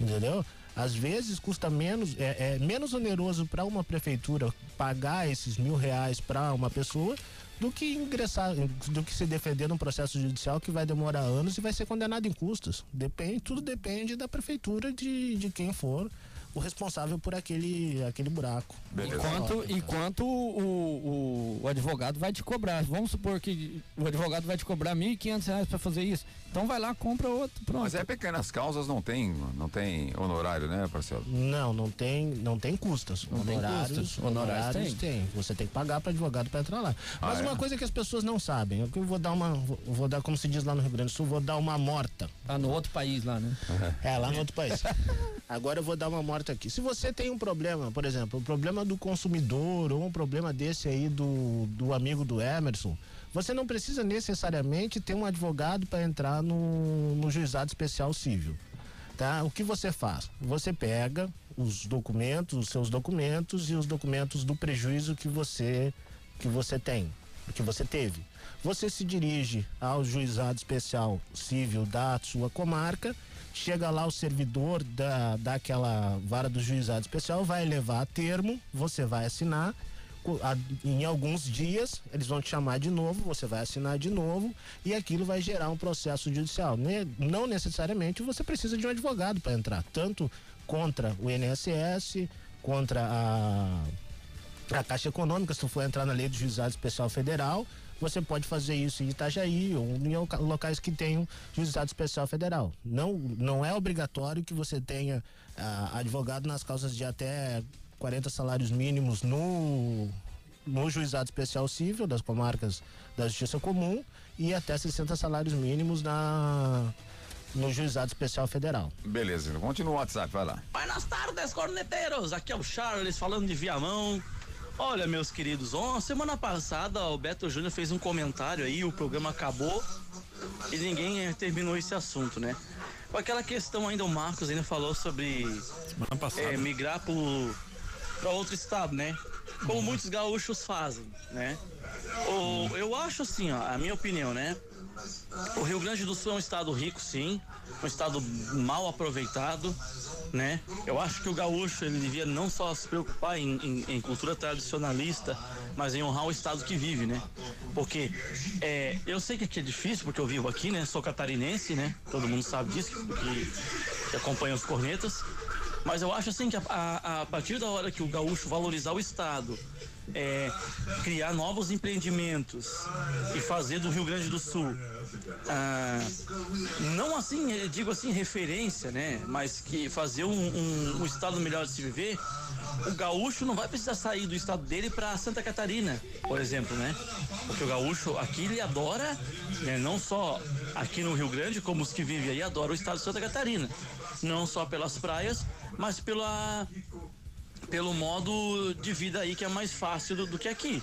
Entendeu? Às vezes custa menos, é, é menos oneroso para uma prefeitura pagar esses mil reais para uma pessoa do que ingressar, do que se defender num processo judicial que vai demorar anos e vai ser condenado em custos. Depende, tudo depende da prefeitura de, de quem for o responsável por aquele, aquele buraco. Beleza. Enquanto, enquanto o, o, o advogado vai te cobrar. Vamos supor que o advogado vai te cobrar 1.500 reais para fazer isso. Então vai lá, compra outro. Pronto. Mas é pequenas causas, não tem, não tem honorário, né, parceiro? Não, não tem, não tem custas. Não tem honorários, custos. Honorários honorários tem. Você tem que pagar para advogado para entrar lá. Mas Ah, uma é? coisa que as pessoas não sabem, é que eu vou dar uma, vou, vou dar como se diz lá no Rio Grande do Sul, vou dar uma morta. Tá no outro país lá, né? É, lá no outro país. Agora eu vou dar uma morta aqui. Se você tem um problema, por exemplo, um problema do consumidor ou um problema desse aí do, do amigo do Emerson, você não precisa necessariamente ter um advogado para entrar no, no juizado especial civil. Tá? O que você faz? Você pega os documentos, os seus documentos e os documentos do prejuízo que você que você tem, que você teve. Você se dirige ao juizado especial civil da sua comarca, chega lá o servidor da, daquela vara do juizado especial, vai levar a termo, você vai assinar. Em alguns dias eles vão te chamar de novo, você vai assinar de novo e aquilo vai gerar um processo judicial. Não necessariamente você precisa de um advogado para entrar, tanto contra o INSS, contra a a Caixa Econômica, se tu for entrar na lei do Juizado Especial Federal, você pode fazer isso em Itajaí ou em loca- locais que tenham Juizado Especial Federal. Não, não é obrigatório que você tenha ah, advogado nas causas de até 40 salários mínimos no, no Juizado Especial Civil das comarcas da Justiça Comum e até 60 salários mínimos na, no Juizado Especial Federal. Beleza, então continua o WhatsApp, vai lá. Buenas tardes, corneteiros. Aqui é o Charles falando de Viamão. Olha, meus queridos, ó, semana passada o Beto Júnior fez um comentário aí, o programa acabou e ninguém terminou esse assunto, né? Com aquela questão ainda, o Marcos ainda falou sobre Semana passada. eh, migrar para outro estado, né? Como muitos gaúchos fazem, né? O, eu acho assim, ó, a minha opinião, né? O Rio Grande do Sul é um estado rico, sim, um estado mal aproveitado, né? Eu acho que o gaúcho ele devia não só se preocupar em, em- em cultura tradicionalista, mas em honrar o estado que vive, né? Porque é, eu sei que aqui é difícil, porque eu vivo aqui, né? Sou catarinense, né? Todo mundo sabe disso, que, acompanha os cornetas. Mas eu acho assim que a, a, a partir da hora que o gaúcho valorizar o estado, é, criar novos empreendimentos e fazer do Rio Grande do Sul ah, não assim, digo assim, referência, né? Mas que fazer um, um, um estado melhor de se viver, o gaúcho não vai precisar sair do estado dele para Santa Catarina, por exemplo, né? Porque o gaúcho aqui ele adora, né, não só aqui no Rio Grande, como os que vivem aí adoram o estado de Santa Catarina. Não só pelas praias, mas pela pelo modo de vida aí que é mais fácil do, do que aqui.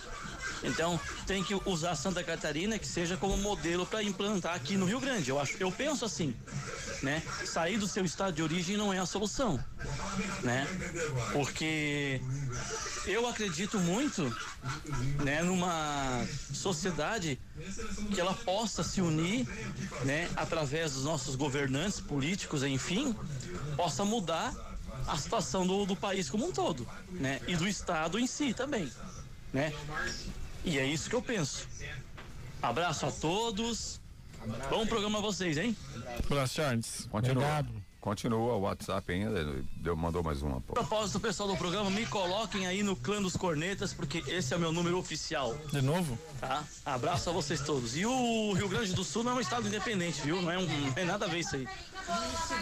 Então tem que usar Santa Catarina que seja como modelo para implantar aqui no Rio Grande. Eu acho, eu penso assim, né? Sair do seu estado de origem não é a solução, né? Porque eu acredito muito, né, numa sociedade que ela possa se unir, né, através dos nossos governantes políticos, enfim, possa mudar a situação do, do país como um todo, né? E do estado em si também, né? E é isso que eu penso. Abraço a todos. Bom programa a vocês, hein? Abraço, Charles. Continua. Continua o WhatsApp ainda. Deu, mandou mais uma. Pô. A propósito, pessoal do programa, me coloquem aí no clã dos cornetas, porque esse é o meu número oficial. De novo? Tá? Abraço a vocês todos. E o Rio Grande do Sul não é um estado independente, viu? Não é, um, não é nada a ver isso aí.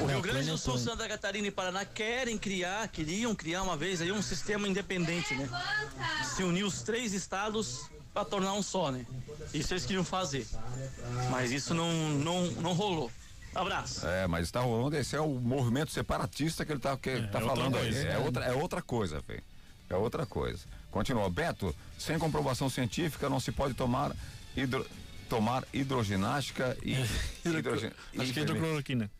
O Rio Grande do Sul, Santa Catarina e Paraná querem criar, queriam criar uma vez aí um sistema independente, né? Se unir os três estados para tornar um só, né? Isso eles queriam fazer. Mas isso não, não, não rolou. Abraço. É, mas está rolando, esse é o movimento separatista que ele está que, tá é falando aí. coisa. É outra, é outra coisa, velho. É outra coisa. Continua. Beto, sem comprovação científica não se pode tomar hidro, tomar hidroginástica e hidrogen, Acho que é hidrocloroquina.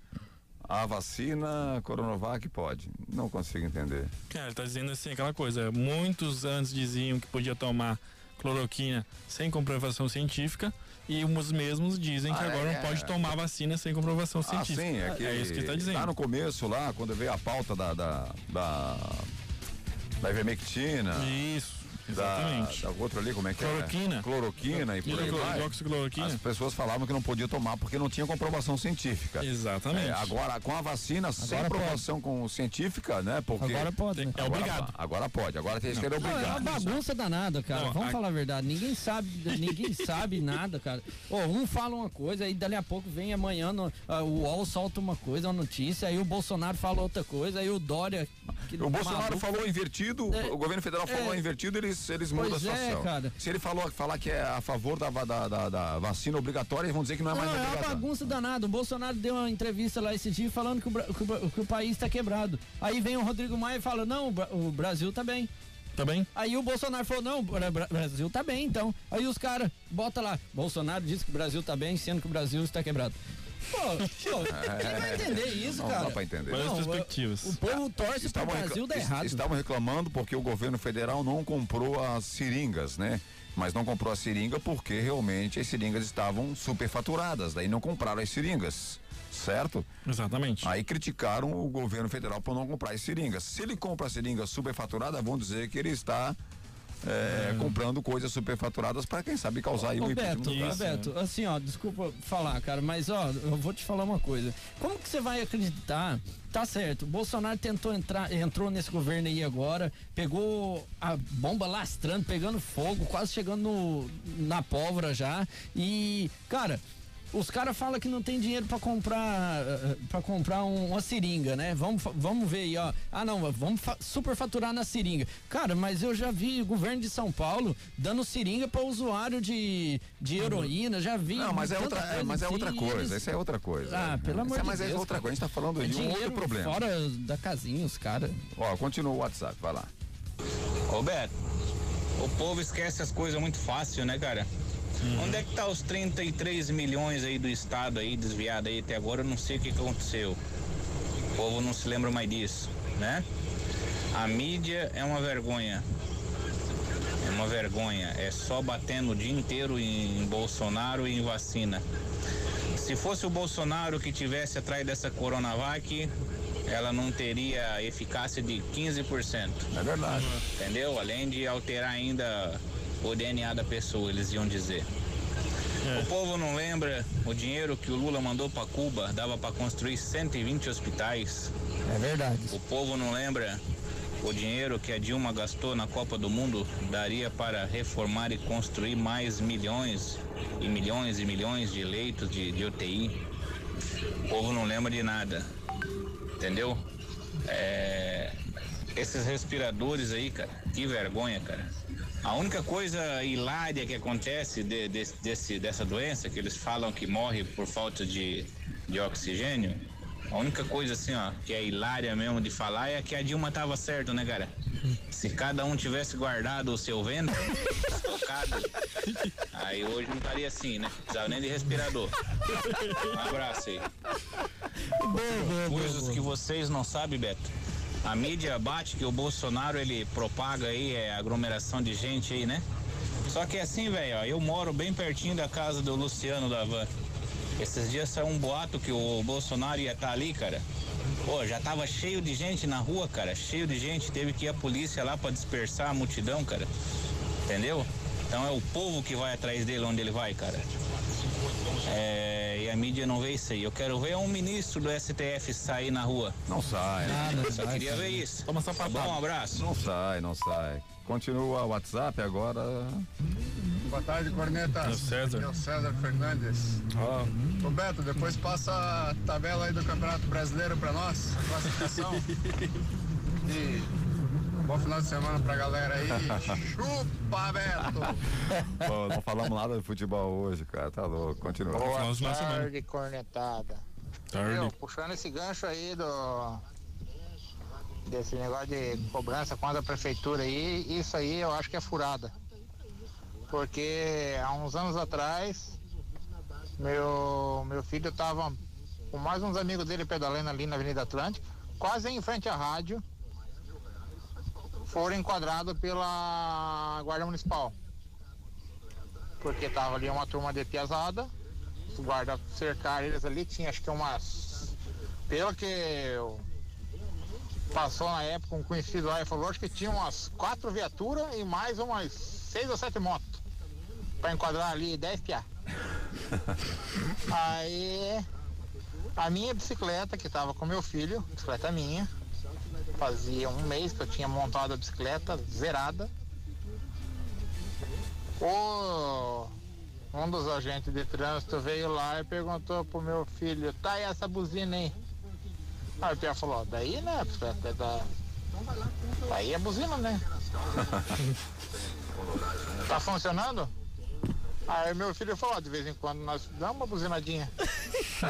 A vacina Coronavac pode. Não consigo entender. Cara, ele tá dizendo assim, aquela coisa, muitos antes diziam que podia tomar cloroquina sem comprovação científica e os mesmos dizem que Ah, agora é. não pode tomar vacina sem comprovação Ah, científica. sim, é que isso que ele tá dizendo. Lá no começo, lá, quando veio a pauta da. da, da, da ivermectina. Isso, exatamente. da outra ali, como é que Cloroquina. é? Cloroquina e por aí vai. As pessoas falavam que não podia tomar porque não tinha comprovação científica. Exatamente. É, agora, com a vacina, sem Agora pode. comprovação com científica, né? Porque. Agora pode, né? É obrigado. Agora pode, agora tem que ser Não, é uma obrigado. bagunça danada, cara. Não, Vamos a- falar a verdade. Ninguém sabe, ninguém sabe nada, cara. Ô, um fala uma coisa, aí dali a pouco vem amanhã no, ah, o UOL solta uma coisa, uma notícia, aí o Bolsonaro fala outra coisa, aí o Dória. que O Bolsonaro maluco, falou invertido, É, o governo federal falou é. invertido, eles, eles mudam a Pois é, situação. cara. Se ele falou falar que é a favor da, da, da, da vacina obrigatória, eles vão dizer que não é Não, mais é uma obrigatória. bagunça danada. O Bolsonaro deu uma entrevista lá esse dia falando que o, que o que o país tá quebrado. Aí vem o Rodrigo Maia e fala: não, o Bra- o Brasil tá bem. Tá bem? Aí o Bolsonaro falou, não, o Bra- Bra- Brasil tá bem, então. Aí os caras, bota lá, Bolsonaro disse que o Brasil tá bem, sendo que o Brasil está quebrado. Pô, pô, quem vai entender isso, Não cara? dá pra entender. Não, perspectivas. O povo torce pro Estavam, Brasil dar errado. estavam reclamando porque o governo federal não comprou as seringas, né? Mas não comprou a seringa porque realmente as seringas estavam superfaturadas, daí não compraram as seringas, certo? Exatamente. Aí criticaram o governo federal por não comprar as seringas. Se ele compra a seringa superfaturada, vão dizer que ele está é, comprando coisas superfaturadas para quem sabe causar aí Ô um Beto, assim ó, desculpa falar, cara, mas ó, eu vou te falar uma coisa. Como que você vai acreditar? Tá certo, o Bolsonaro tentou entrar, entrou nesse governo aí agora, pegou a bomba lastrando, pegando fogo, quase chegando no- na pólvora já. E, cara, os caras falam que não tem dinheiro pra comprar para comprar um- uma seringa, né? Vamos, vamos ver aí, ó. Ah, não, vamos fa- superfaturar na seringa. Cara, mas eu já vi o governo de São Paulo dando seringa para usuário de, de heroína, já vi. Não, mas é outra, é, coisa mas é assim, outra e coisa, isso é outra coisa. Ah, pelo amor Isso é- de Mas Deus. é outra cara. coisa, a gente tá falando É de um outro problema. Fora da casinha, os caras. Ó, continua o WhatsApp, vai lá. Ô Beto, o povo esquece as coisas muito fácil, né, cara? Onde é que tá os 33 milhões aí do estado aí desviado aí até agora? Eu não sei o que, que aconteceu. O povo não se lembra mais disso, né? A mídia é uma vergonha. É uma vergonha. É só batendo o dia inteiro em Bolsonaro e em vacina. Se fosse o Bolsonaro que tivesse atrás dessa Coronavac, ela não teria eficácia de 15%. É verdade. Entendeu? Além de alterar ainda o DNA da pessoa, eles iam dizer. O povo não lembra o dinheiro que o Lula mandou para Cuba, dava para construir 120 hospitais. É verdade. O povo não lembra o dinheiro que a Dilma gastou na Copa do Mundo daria para reformar e construir mais milhões e milhões e milhões de leitos de, de UTI. O povo não lembra de nada. Entendeu? É, esses respiradores aí, cara, que vergonha, cara. A única coisa hilária que acontece de, de, desse, dessa doença, que eles falam que morre por falta de, de oxigênio, a única coisa assim, ó, que é hilária mesmo de falar é que a Dilma tava certo, né, cara? Se cada um tivesse guardado o seu vento, estocado, aí hoje não estaria assim, né? Precisava nem de respirador. Um abraço aí. Coisas que vocês não sabem, Beto. A mídia bate que o Bolsonaro ele propaga aí é, aglomeração de gente aí, né? Só que é assim, velho, eu moro bem pertinho da casa do Luciano da Van. Esses dias saiu um boato que o Bolsonaro ia estar ali, cara. Pô, já tava cheio de gente na rua, cara, cheio de gente, teve que ir a polícia lá para dispersar a multidão, cara. Entendeu? Então é o povo que vai atrás dele onde ele vai, cara. É, e a mídia não vê isso aí. Eu quero ver um ministro do STF sair na rua. Não sai. Eu Só queria ver isso. Toma Tá bom, um abraço. Não sai, não sai. Continua o WhatsApp agora. Boa tarde, Corneta. É o César. Aqui é o César Fernandes. Ô Beto, depois passa a tabela aí do Campeonato Brasileiro pra nós, a classificação. e bom final de semana pra galera aí. Chupa, Beto! Pô, não falamos nada de futebol hoje, cara. Tá louco. Continua. Boa tarde, cornetada. Tarde. Meu, puxando esse gancho aí do. Desse negócio de cobrança contra a prefeitura aí, isso aí eu acho que é furada. Porque há uns anos atrás, meu, meu filho tava com mais uns amigos dele pedalando ali na Avenida Atlântica, quase em frente à rádio, foram enquadrados pela Guarda Municipal. Porque tava ali uma turma de piazada, os guardas cercaram eles ali, tinha acho que umas. Pelo que eu- passou na época um conhecido lá falou, acho que tinha umas quatro viaturas e mais umas seis ou sete motos. Pra enquadrar ali 10 piá. Aí a minha bicicleta, que tava com meu filho, bicicleta minha, fazia um mês que eu tinha montado a bicicleta zerada. O um dos agentes de trânsito veio lá e perguntou pro meu filho, tá aí essa buzina aí? Aí o Pia falou, daí né, a bicicleta é da. Aí é buzina, né? tá funcionando? Aí meu filho falou, de vez em quando nós damos uma buzinadinha.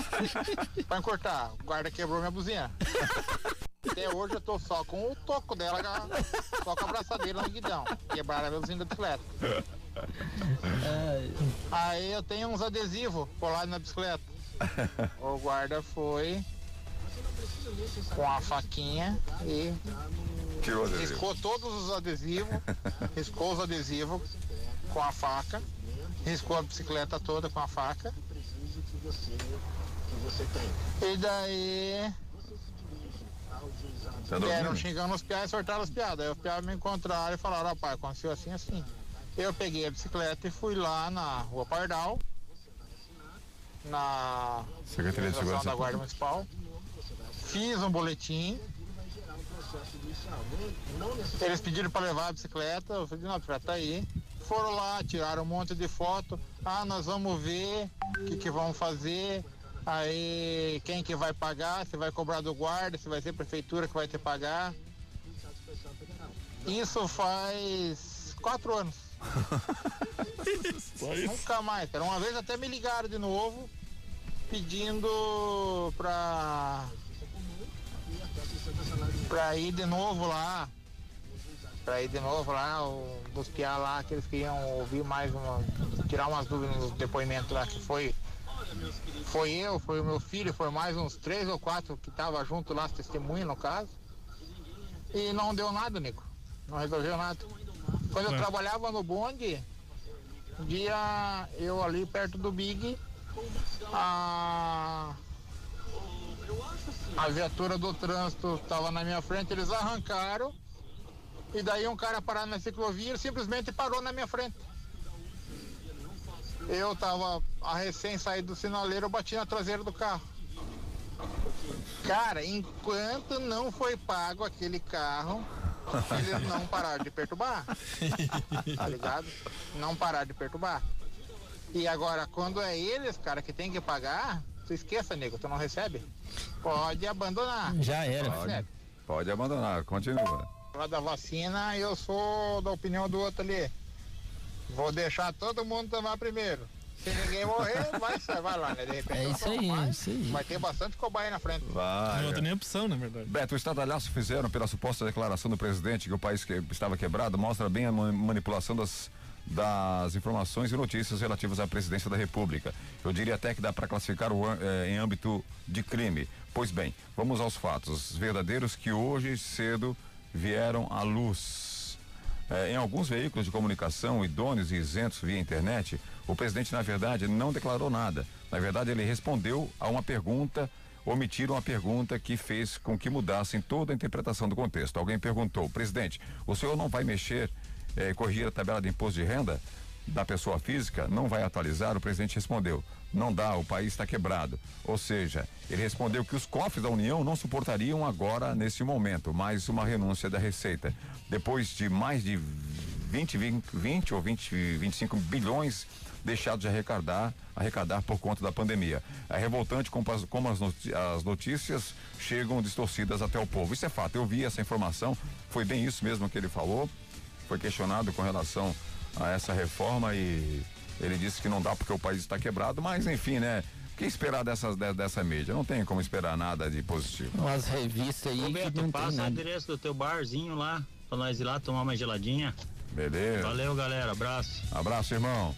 pra encurtar, o guarda quebrou minha buzina. Até hoje eu tô só com o toco dela, só com a abraçadeira no guidão. Quebraram da bicicleta. Aí eu tenho uns adesivos colados na bicicleta. O guarda foi com a faquinha e Tirou riscou todos os adesivos, riscou os adesivos com a faca, riscou a bicicleta toda com a faca. E daí Tá vieram dormindo? xingando os piados e sortaram os piados. Aí os piados me encontraram e falaram, rapaz, aconteceu assim, assim. Eu peguei a bicicleta e fui lá na rua Pardal, na Secretaria de Segurança da Guarda Municipal. Fiz um boletim. Eles pediram para levar a bicicleta, eu falei, não, a bicicleta tá aí. Foram lá, tiraram um monte de foto. Ah, nós vamos ver o que, que vamos fazer. Aí quem que vai pagar, se vai cobrar do guarda, se vai ser prefeitura que vai ter que pagar. Isso faz quatro anos. Nunca mais, cara. Uma vez até me ligaram de novo pedindo pra pra ir de novo lá. Pra ir de novo lá, piá lá, que eles queriam ouvir mais uma. tirar umas dúvidas nos depoimentos lá, que foi. Foi eu, foi o meu filho, foi mais uns três ou quatro que tava junto lá, as testemunhas no caso. E não deu nada, Nico. Não resolveu nada. Quando eu É. trabalhava no bonde, um dia eu ali perto do Big, a, a viatura do trânsito estava na minha frente, eles arrancaram e daí um cara parado na ciclovia simplesmente parou na minha frente. Eu tava a recém saído do sinaleiro, eu bati na traseira do carro. Cara, enquanto não foi pago aquele carro, eles não pararam de perturbar. Tá ligado? Não pararam de perturbar. E agora, quando é eles, cara, que tem que pagar, tu esqueça, nego, tu não recebe? Pode abandonar. Já era. Recebe. Pode abandonar, continua. Lá da vacina, eu sou da opinião do outro ali. Vou deixar todo mundo tomar primeiro. Se ninguém morrer, vai, vai lá, né? De repente, É isso aí, mais. isso aí. Vai ter bastante cobaia na frente. Vai. Não tem nem opção, na verdade. Beto, o estadalhaço fizeram pela suposta declaração do presidente que o país que estava quebrado mostra bem a ma- manipulação das, das informações e notícias relativas à presidência da República. Eu diria até que dá para classificar o, eh, em âmbito de crime. Pois bem, vamos aos fatos verdadeiros que hoje cedo vieram à luz. Eh, em alguns veículos de comunicação idôneos e isentos via internet, o presidente, na verdade, não declarou nada. Na verdade, ele respondeu a uma pergunta, omitiram a pergunta que fez com que mudassem toda a interpretação do contexto. Alguém perguntou, presidente, o senhor não vai mexer, eh, corrigir a tabela de imposto de renda da pessoa física? Não vai atualizar? O presidente respondeu, não dá, o país está quebrado. Ou seja, ele respondeu que os cofres da União não suportariam agora, nesse momento, mais uma renúncia da Receita. Depois de mais de 20, 20, 20 ou 20, 25 bilhões deixados de arrecadar, arrecadar por conta da pandemia. É revoltante como as, como as notícias chegam distorcidas até o povo. Isso é fato. Eu vi essa informação, foi bem isso mesmo que ele falou. Foi questionado com relação a essa reforma e ele disse que não dá porque o país está quebrado, mas enfim, né? O que esperar dessas, de- dessa mídia? Não tem como esperar nada de positivo. Umas revistas aí que Roberto, não passa o endereço do teu barzinho lá, pra nós ir lá tomar uma geladinha. Beleza. Valeu, galera. Abraço. Abraço, irmão.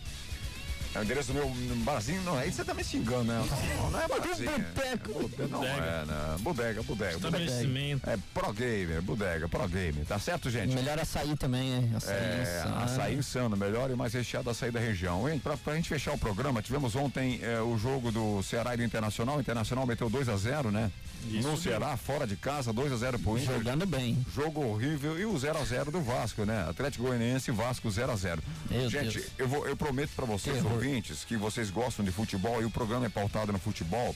É o endereço do meu barzinho, não, aí você tá me xingando, né? Não, não é barzinho. É bodega. Não é, né? Bodega, bodega. Estabelecimento. É pro gamer, bodega, pro gamer. Tá certo, gente? Melhor açaí também, hein? Açaí, É, insano. açaí insano, melhor e mais recheado açaí da região. Hein, pra, pra gente fechar o programa, tivemos ontem é, o jogo do Ceará e do Internacional. O Internacional meteu 2 a 0 né? Isso no. Ceará, fora de casa, 2 a 0 pro Inter. Jogando bem. Jogo horrível e o 0 a 0 do Vasco, né? Atlético Goianiense e Vasco 0 a 0 Meu Gente, Deus. eu, vou, eu prometo pra vocês, Terror. ouvintes, que vocês gostam de futebol e o programa é pautado no futebol.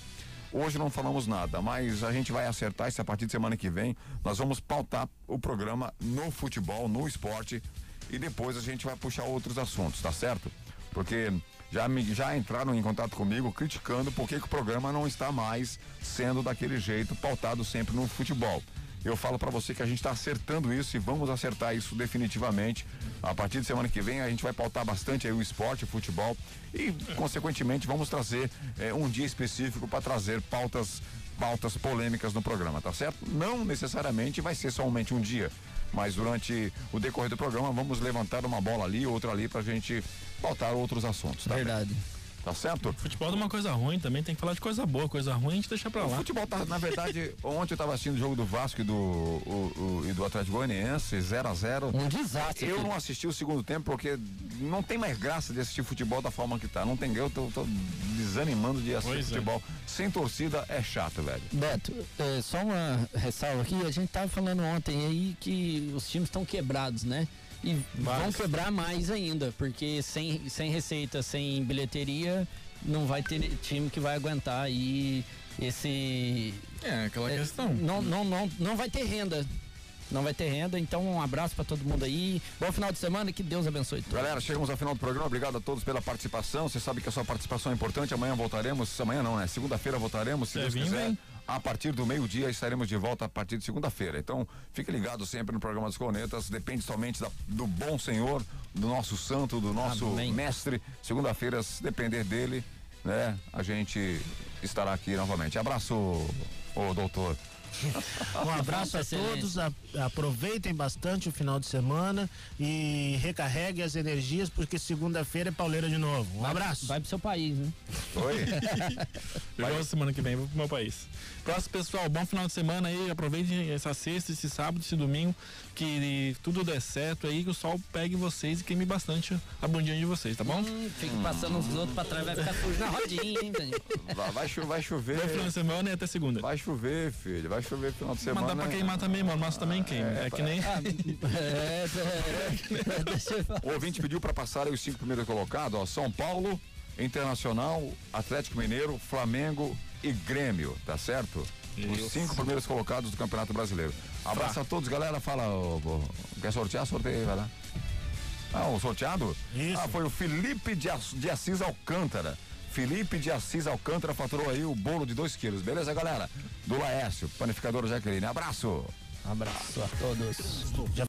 Hoje não falamos nada, mas a gente vai acertar isso a partir de semana que vem. Nós vamos pautar o programa no futebol, no esporte e depois a gente vai puxar outros assuntos, tá certo? Porque já, me, já entraram em contato comigo criticando por que o programa não está mais sendo daquele jeito, pautado sempre no futebol. Eu falo pra você que a gente está acertando isso e vamos acertar isso definitivamente. A partir de semana que vem a gente vai pautar bastante aí o esporte, o futebol e, consequentemente, vamos trazer eh, um dia específico para trazer pautas pautas polêmicas no programa, tá certo? Não necessariamente vai ser somente um dia, mas durante o decorrer do programa vamos levantar uma bola ali, outra ali pra gente pautar outros assuntos, tá? Verdade. Tá certo? Futebol é uma coisa ruim também, tem que falar de coisa boa, coisa ruim a gente deixa pra O lá. futebol tá, na verdade, ontem eu tava assistindo o jogo do Vasco e do, o- o- e do Atlético Goianiense, 0 a 0 Um desastre. Eu não assisti o segundo tempo porque não tem mais graça de assistir futebol da forma que tá. Não tem, eu tô, tô desanimando de assistir Pois é. futebol. Sem torcida é chato, velho. Beto, é, só uma ressalva aqui, a gente tava falando ontem aí que os times estão quebrados, né? E vão quebrar mais ainda, porque sem, sem receita, sem bilheteria, não vai ter time que vai aguentar aí esse. É, aquela É, questão. Não, não, não, não vai ter renda. Não vai ter renda, então um abraço pra todo mundo aí. Bom final de semana, que Deus abençoe todos. Galera, chegamos ao final do programa. Obrigado a todos pela participação. Você sabe que a sua participação é importante. Amanhã voltaremos. Amanhã não, né? Segunda-feira voltaremos, se Deus quiser. vem. A partir do meio-dia estaremos de volta a partir de segunda-feira. Então, fique ligado sempre no programa dos Cornetas. Depende somente da- do bom Senhor, do nosso santo, do nosso Amém. mestre. Segunda-feira, se depender dele, né? A gente estará aqui novamente. Abraço, ô doutor. Um abraço a todos, a- aproveitem bastante o final de semana e recarreguem as energias, porque segunda-feira é pauleira de novo. Um abraço. Vai pro seu país, né? Oi? Eu gosto semana que vem, vou pro meu país. Próximo pessoal, bom final de semana aí. Aproveitem essa sexta, esse sábado, esse domingo. Que tudo dê certo aí, que o sol pegue vocês e queime bastante a bundinha de vocês, tá bom? Hum, fique passando os outros pra trás, vai ficar sujo na rodinha, hein, Daniel? Vai, vai, cho- vai chover. Bom final de semana e até segunda. Vai chover, filho. Vai chover final de semana. Mas dá pra queimar também, mano. Mas também queima. É, que nem. É, é, eu falar. O ouvinte pediu para passar aí os cinco primeiros colocados, ó. São Paulo, Internacional, Atlético Mineiro, Flamengo e Grêmio, tá certo? Os cinco primeiros colocados do Campeonato Brasileiro. Abraço a todos, galera. Fala, ô, ô, quer sortear? Sorteia aí, vai lá. Ah, o sorteado? Isso. Ah, foi o Felipe de, de Assis Alcântara. Felipe de Assis Alcântara faturou aí o bolo de 2 quilos. Beleza, galera? Do Laércio, panificador Jaqueline. Abraço. Abraço a todos.